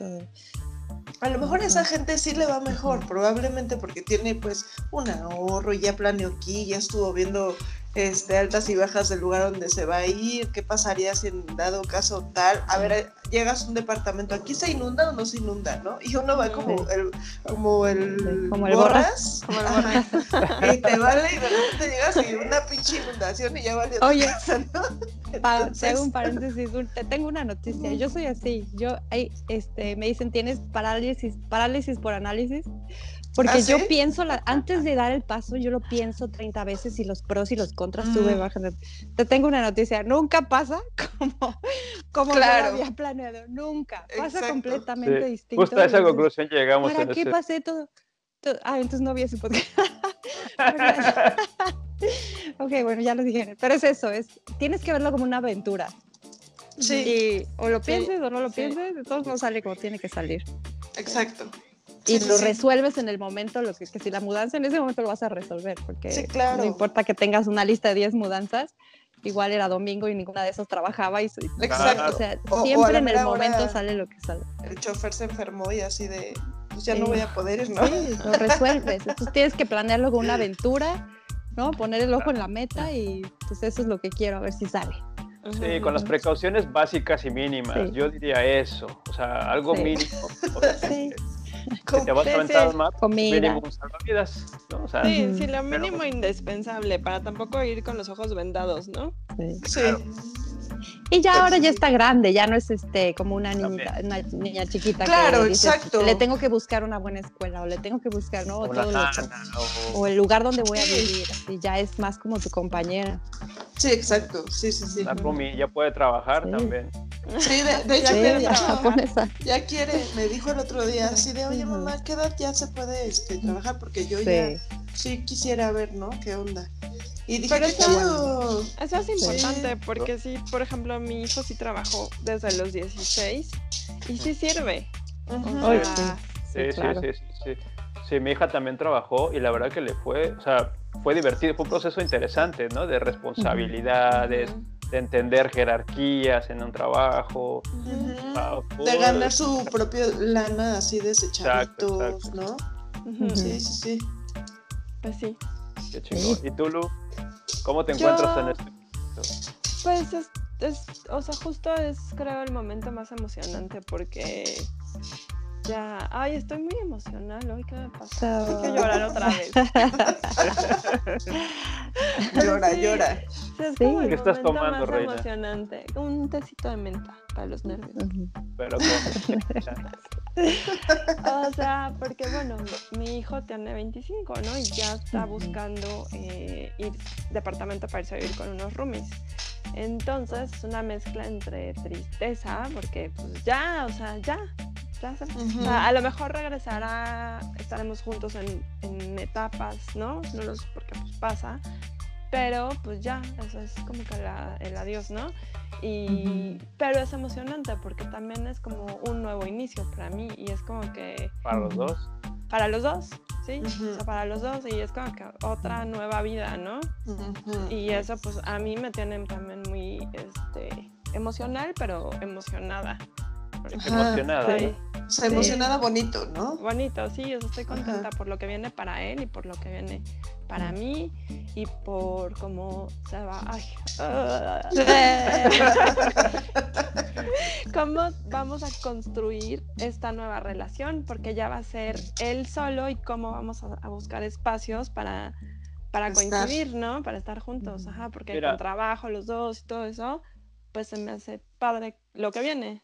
A lo mejor a esa gente sí le va mejor, probablemente porque tiene pues un ahorro, ya planeó aquí, ya estuvo viendo este, altas y bajas del lugar donde se va a ir, qué pasaría si en dado caso tal, a ver, llegas a un departamento, aquí se inunda o no se inunda, ¿no? Y uno va como el, como el, como el borras, como el y te vale y de repente llegas y una pinche inundación y ya vale Oye, te hago un paréntesis, te tengo una noticia, yo soy así, yo, este, me dicen, tienes parálisis, parálisis por análisis, porque ¿Ah, yo pienso, antes de dar el paso, yo lo pienso 30 veces y los pros y los contras mm. sube, baja. Te tengo una noticia, nunca pasa como, como claro. había planeado, nunca. Pasa completamente distinto. Justo a esa conclusión llegamos. ¿Para qué pasé todo, Ah, entonces no había ese podcast. ok, bueno, ya lo dijeron. Pero es eso, es, tienes que verlo como una aventura. Sí. Y, o lo pienses o no lo pienses, de todos no sale como tiene que salir. Exacto y lo resuelves en el momento, lo que, que, si la mudanza en ese momento lo vas a resolver, porque no importa que tengas una lista de 10 mudanzas, igual era domingo y ninguna de esas trabajaba y Exacto. O sea, siempre en el momento sale lo que sale. El chofer se enfermó y así de pues ya no voy a poder, ¿no? Sí, lo resuelves. Entonces tienes que planearlo con una aventura, ¿no? Poner el ojo en la meta y pues eso es lo que quiero, a ver si sale. Sí, con las precauciones básicas y mínimas, yo diría eso, o sea, algo mínimo. sí te vas a aventar al mar, mínimo salvavidas, ¿no? O sea, sí, sí, lo mínimo indispensable para tampoco ir con los ojos vendados, ¿no? Sí. sí. Y ya ahora ya está grande, ya no es este como una niñita, una niña chiquita. Claro, exacto. Le tengo que buscar una buena escuela o le tengo que buscar, ¿no? Todo lo, o... el lugar donde voy a vivir. Y ya es más como tu compañera. Sí, exacto. Sí, sí, sí. La Rumi ya puede trabajar también. Sí, de, hecho, ya, ya, quiere, me dijo el otro día, así de, oye mamá, ¿qué edad ya se puede este, trabajar? Porque yo ya sí quisiera ver, ¿no? ¿Qué onda? Y dije, Pero eso, eso es importante porque sí, por ejemplo, mi hijo sí trabajó desde los 16 y sí sirve. sí, sí, sí, sí, sí, mi hija también trabajó y la verdad que le fue, o sea, fue divertido, fue un proceso interesante, ¿no? De responsabilidades, de entender jerarquías en un trabajo. de ganar su propio lana así de ¿no? Sí, sí, sí. Pues sí. Qué chingón. ¿Y tú, Lu? ¿Cómo te encuentras en este Pues es, es, o sea, justo es creo el momento más emocionante porque ya, ay, estoy muy emocional hoy, ¿qué me pasa? Hay que llorar otra vez. llora, llora. es como ¿Qué estás tomando, más emocionante. Un tecito de menta para los nervios. Pero o sea, porque bueno, mi hijo tiene 25, ¿no? Y ya está buscando eh, ir departamento para irse a vivir con unos roomies. Entonces es una mezcla entre tristeza, porque pues ya, o sea, ya, a lo mejor regresará, estaremos juntos en, etapas, ¿no? No los, porque pues pasa, pero pues ya, eso es como que el adiós, ¿no? Y, Pero es emocionante porque también es como un nuevo inicio para mí y es como que... Para los dos. Para los dos, sí, o sea, para los dos y es como que otra nueva vida, ¿no? Y eso pues a mí me tiene también muy este, emocional, pero emocionada. Emocionada. Sí. O sea, emocionada bonito, ¿no? Bonito, sí, yo estoy contenta por lo que viene para él y por lo que viene para mí y por cómo se va. Ay. cómo vamos a construir esta nueva relación, porque ya va a ser él solo y cómo vamos a, buscar espacios para, para coincidir, ¿no? Para estar juntos, ajá, porque con trabajo los dos y todo eso, pues se me hace padre lo que viene.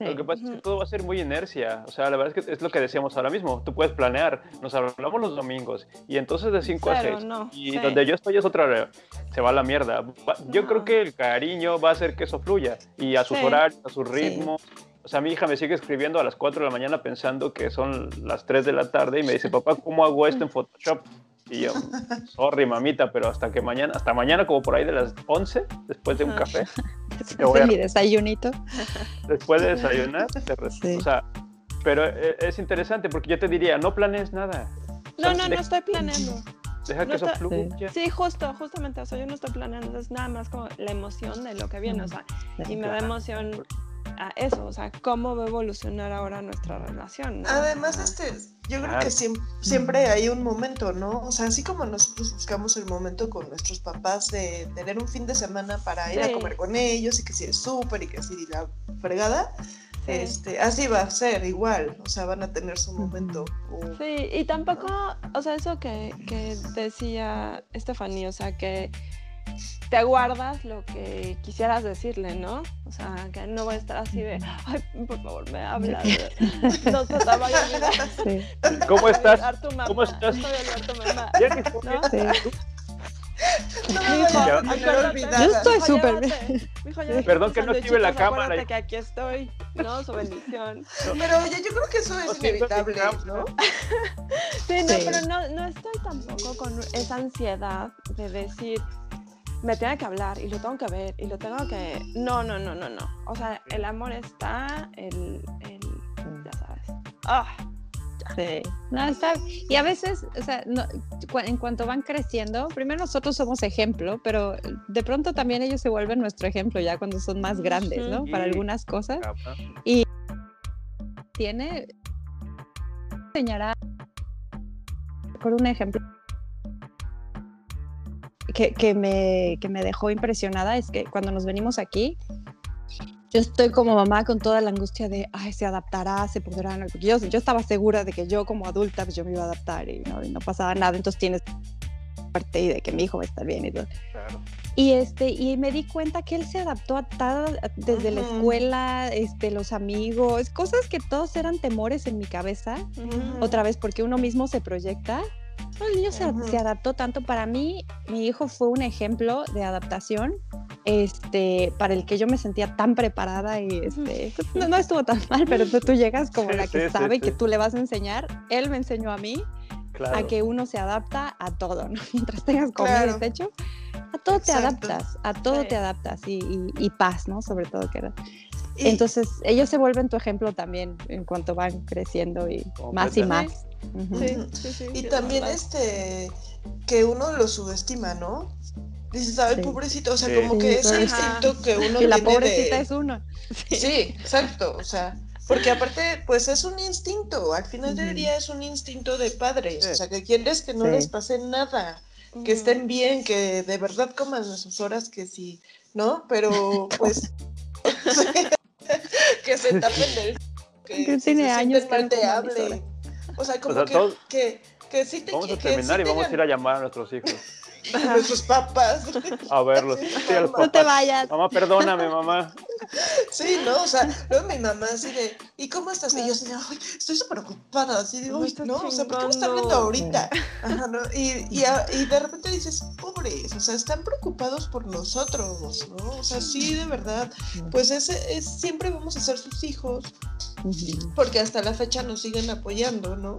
Lo que pasa es que todo va a ser muy inercia. O sea, la verdad es que es lo que decíamos ahora mismo. Tú puedes planear. Nos hablamos los domingos. Y entonces de 5 a 6. y donde yo estoy es otra. Se va a la mierda. Yo creo que el cariño va a hacer que eso fluya. Y a sus horarios, a su ritmo. O sea, mi hija me sigue escribiendo a las 4 de la mañana pensando que son las 3 de la tarde y me dice, papá, ¿cómo hago esto en Photoshop? Y yo, sorry, mamita, pero hasta que mañana, hasta mañana como por ahí de las 11, después de un café. Te voy a... mi desayunito. Después de desayunar, te O sea, pero e, es interesante porque yo te diría, no planees nada. No, no, no estoy planeando. Deja que eso fluya. Sí. justo, justamente, o sea, yo no estoy planeando, es nada más como la emoción de lo que viene, o sea, y me da emoción a eso, o sea, cómo va a evolucionar ahora nuestra relación. Además, este, yo creo que siempre, hay un momento, ¿no? O sea, así como nosotros buscamos el momento con nuestros papás de tener un fin de semana para ir a comer con ellos y que si es súper y que si la fregada, este, así va a ser igual, o sea, van a tener su momento. Sí, y tampoco, o sea, eso que, que decía Estefanía, o sea, que te guardas lo que quisieras decirle, ¿no? O sea, que no voy a estar así de, ay, por favor, me habla. No se te vaya a sí. ¿Cómo estás? ¿Cómo estás? Estoy Alberto mamá. ¿No? Sí. No, yo estoy súper bien. Perdón que no active la cámara. que aquí estoy, ¿no? Su bendición. Pero oye, yo creo que eso es inevitable, ¿no? Sí, no, pero no, no estoy tampoco con esa ansiedad de decir, me tiene que hablar y lo tengo que ver y lo tengo que... No, no, no, no, no. O sea, el amor está, el... el ya sabes. Ah, Sí. No, está. Y a veces, o sea, en cuanto van creciendo, primero nosotros somos ejemplo, pero de pronto también ellos se vuelven nuestro ejemplo ya cuando son más grandes, ¿no? Para algunas cosas. Y tiene. Enseñará por un ejemplo que, me, que me dejó impresionada es que cuando nos venimos aquí, yo estoy como mamá con toda la angustia de, ay, se adaptará, se podrá, porque yo, yo estaba segura de que yo como adulta pues yo me iba a adaptar y no, y no pasaba nada, entonces tienes parte y de que mi hijo va a estar bien y todo. Y, este, y me di cuenta que él se adaptó a todo, desde la escuela, este, los amigos, cosas que todos eran temores en mi cabeza, otra vez porque uno mismo se proyecta el niño se, adaptó tanto. Para mí, mi hijo fue un ejemplo de adaptación este, para el que yo me sentía tan preparada y este, pues, no, estuvo tan mal, pero tú, llegas como la que sabe que tú le vas a enseñar. Él me enseñó a mí a que uno se adapta a todo, ¿no? Mientras tengas comida y techo, a todo te adaptas, a todo te adaptas y, paz, ¿no? Sobre todo que era. Entonces, ellos se vuelven tu ejemplo también en cuanto van creciendo y más y más y también este que uno lo subestima, ¿no? Dices, ay, pobrecito, o sea, como que ese instinto que uno y la pobrecita es uno. Sí. exacto, o sea, Porque aparte, pues es un instinto, al final del día es un instinto de padres, o sea, que quieres que no les pase nada, que estén bien, que de verdad coman sus horas, que sí, ¿no? Pero pues que se tapen del... Que, que tiene años que te hable. O sea, como que, que, que, sí te Vamos a terminar y vamos a ir a llamar a nuestros hijos. A sus papás. A verlos. no te vayas. Mamá, perdóname, mamá. Sí, no, o sea, luego mi mamá así de, ¿y cómo estás? Y yo así de, ay, estoy súper ocupada, así de, uy, no, o sea, ¿por qué me están viendo ahorita? Ajá, ¿no? Y, y, y, de repente dices, pobres, o sea, están preocupados por nosotros, ¿no? O sea, sí, de verdad, pues ese es, siempre vamos a ser sus hijos, porque hasta la fecha nos siguen apoyando, ¿no?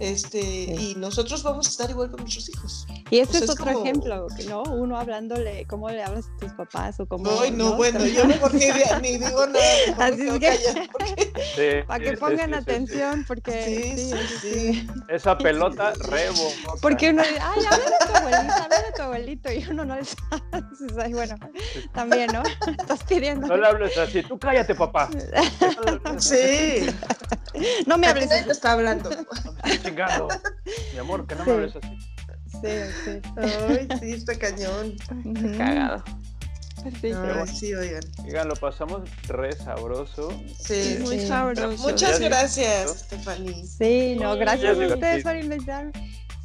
Este, y nosotros vamos a estar igual con nuestros hijos. Y este es otro ejemplo, ¿no? Uno hablándole, ¿cómo le hablas a tus papás? O cómo, Ay, no, bueno, yo no porque ni digo nada. Así es que, para que pongan atención, porque sí, sí, Esa pelota rebo. Porque uno dice, ay, habla de tu abuelito, habla de tu abuelito, y uno no le sabe. bueno, también, ¿no? Estás pidiendo. No le hables así, tú cállate, papá. Sí. No me hables. te está hablando. Chingado. Mi amor, que no me hables así. Sí, sí. Ay, sí, está cañón. Cagado. Perfecto. sí, oigan. Oigan, lo pasamos re sabroso. Sí, muy sabroso. Muchas gracias, Stephanie. Sí, no, gracias a ustedes por invitarme.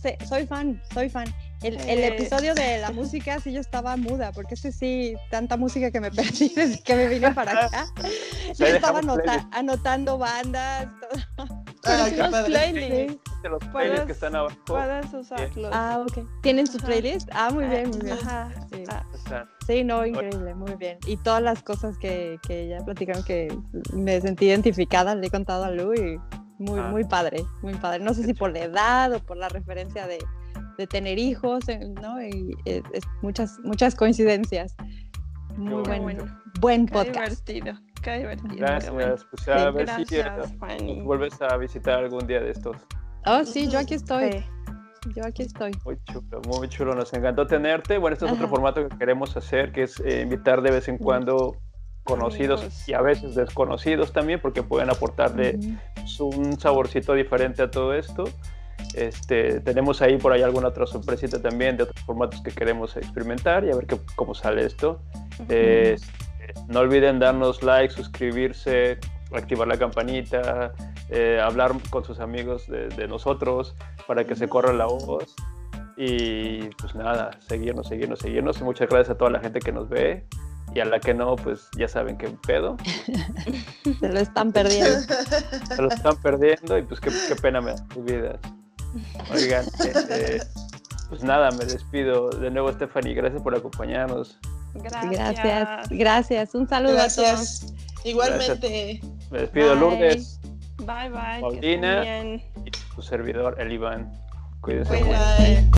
Sí, soy fan, soy fan. El, el, episodio de la música sí yo estaba muda, porque ese sí, tanta música que me perdí desde que me vine para acá. Yo estaba anota, anotando bandas, todo. Ah, qué los padre. playlists. De los playlists que están abajo. Puedes usarlos. Ah, ok. ¿Tienen su Ajá. playlist? Ah, muy bien, muy bien. Ajá. Sí. Ah. Sí, no, increíble, muy bien. Y todas las cosas que, que ya platicaron que me sentí identificada, le he contado a Lu y muy, Ah. muy padre, muy padre. No sé si por la edad o por la referencia de, de tener hijos, ¿no? Y es muchas, muchas coincidencias. Muy buen, bueno. buen qué podcast. divertido. Qué divertido. qué bueno. Gracias. Pues a ver si Gracias, eh, Fanny. vuelves a visitar algún día de estos. Oh, sí, yo aquí estoy. Sí. Yo aquí estoy. Muy chulo, muy chulo. Nos encantó tenerte. Bueno, este es otro formato que queremos hacer, que es eh, invitar de vez en cuando conocidos Amigos. y a veces desconocidos también, porque pueden aportarle un saborcito diferente a todo esto. Este, tenemos ahí por ahí alguna otra sorpresita también de otros formatos que queremos experimentar y a ver qué, cómo sale esto. Eh, no olviden darnos like, suscribirse, activar la campanita, eh, hablar con sus amigos de, de nosotros para que se corra la voz. Y pues nada, seguirnos, seguirnos, seguirnos. Muchas gracias a toda la gente que nos ve. Y a la que no, pues ya saben qué pedo. Se lo están perdiendo. Se lo están perdiendo y pues qué, qué pena me dan sus vidas. Oigan, eh, pues nada, me despido. De nuevo, Stephanie, gracias por acompañarnos. Gracias. Gracias, gracias. Un saludo a todos. Gracias. Igualmente. Me despido, Bye. Lourdes Bye bye. Paulina. y su servidor, el Iván. Cuídense mucho. Bye.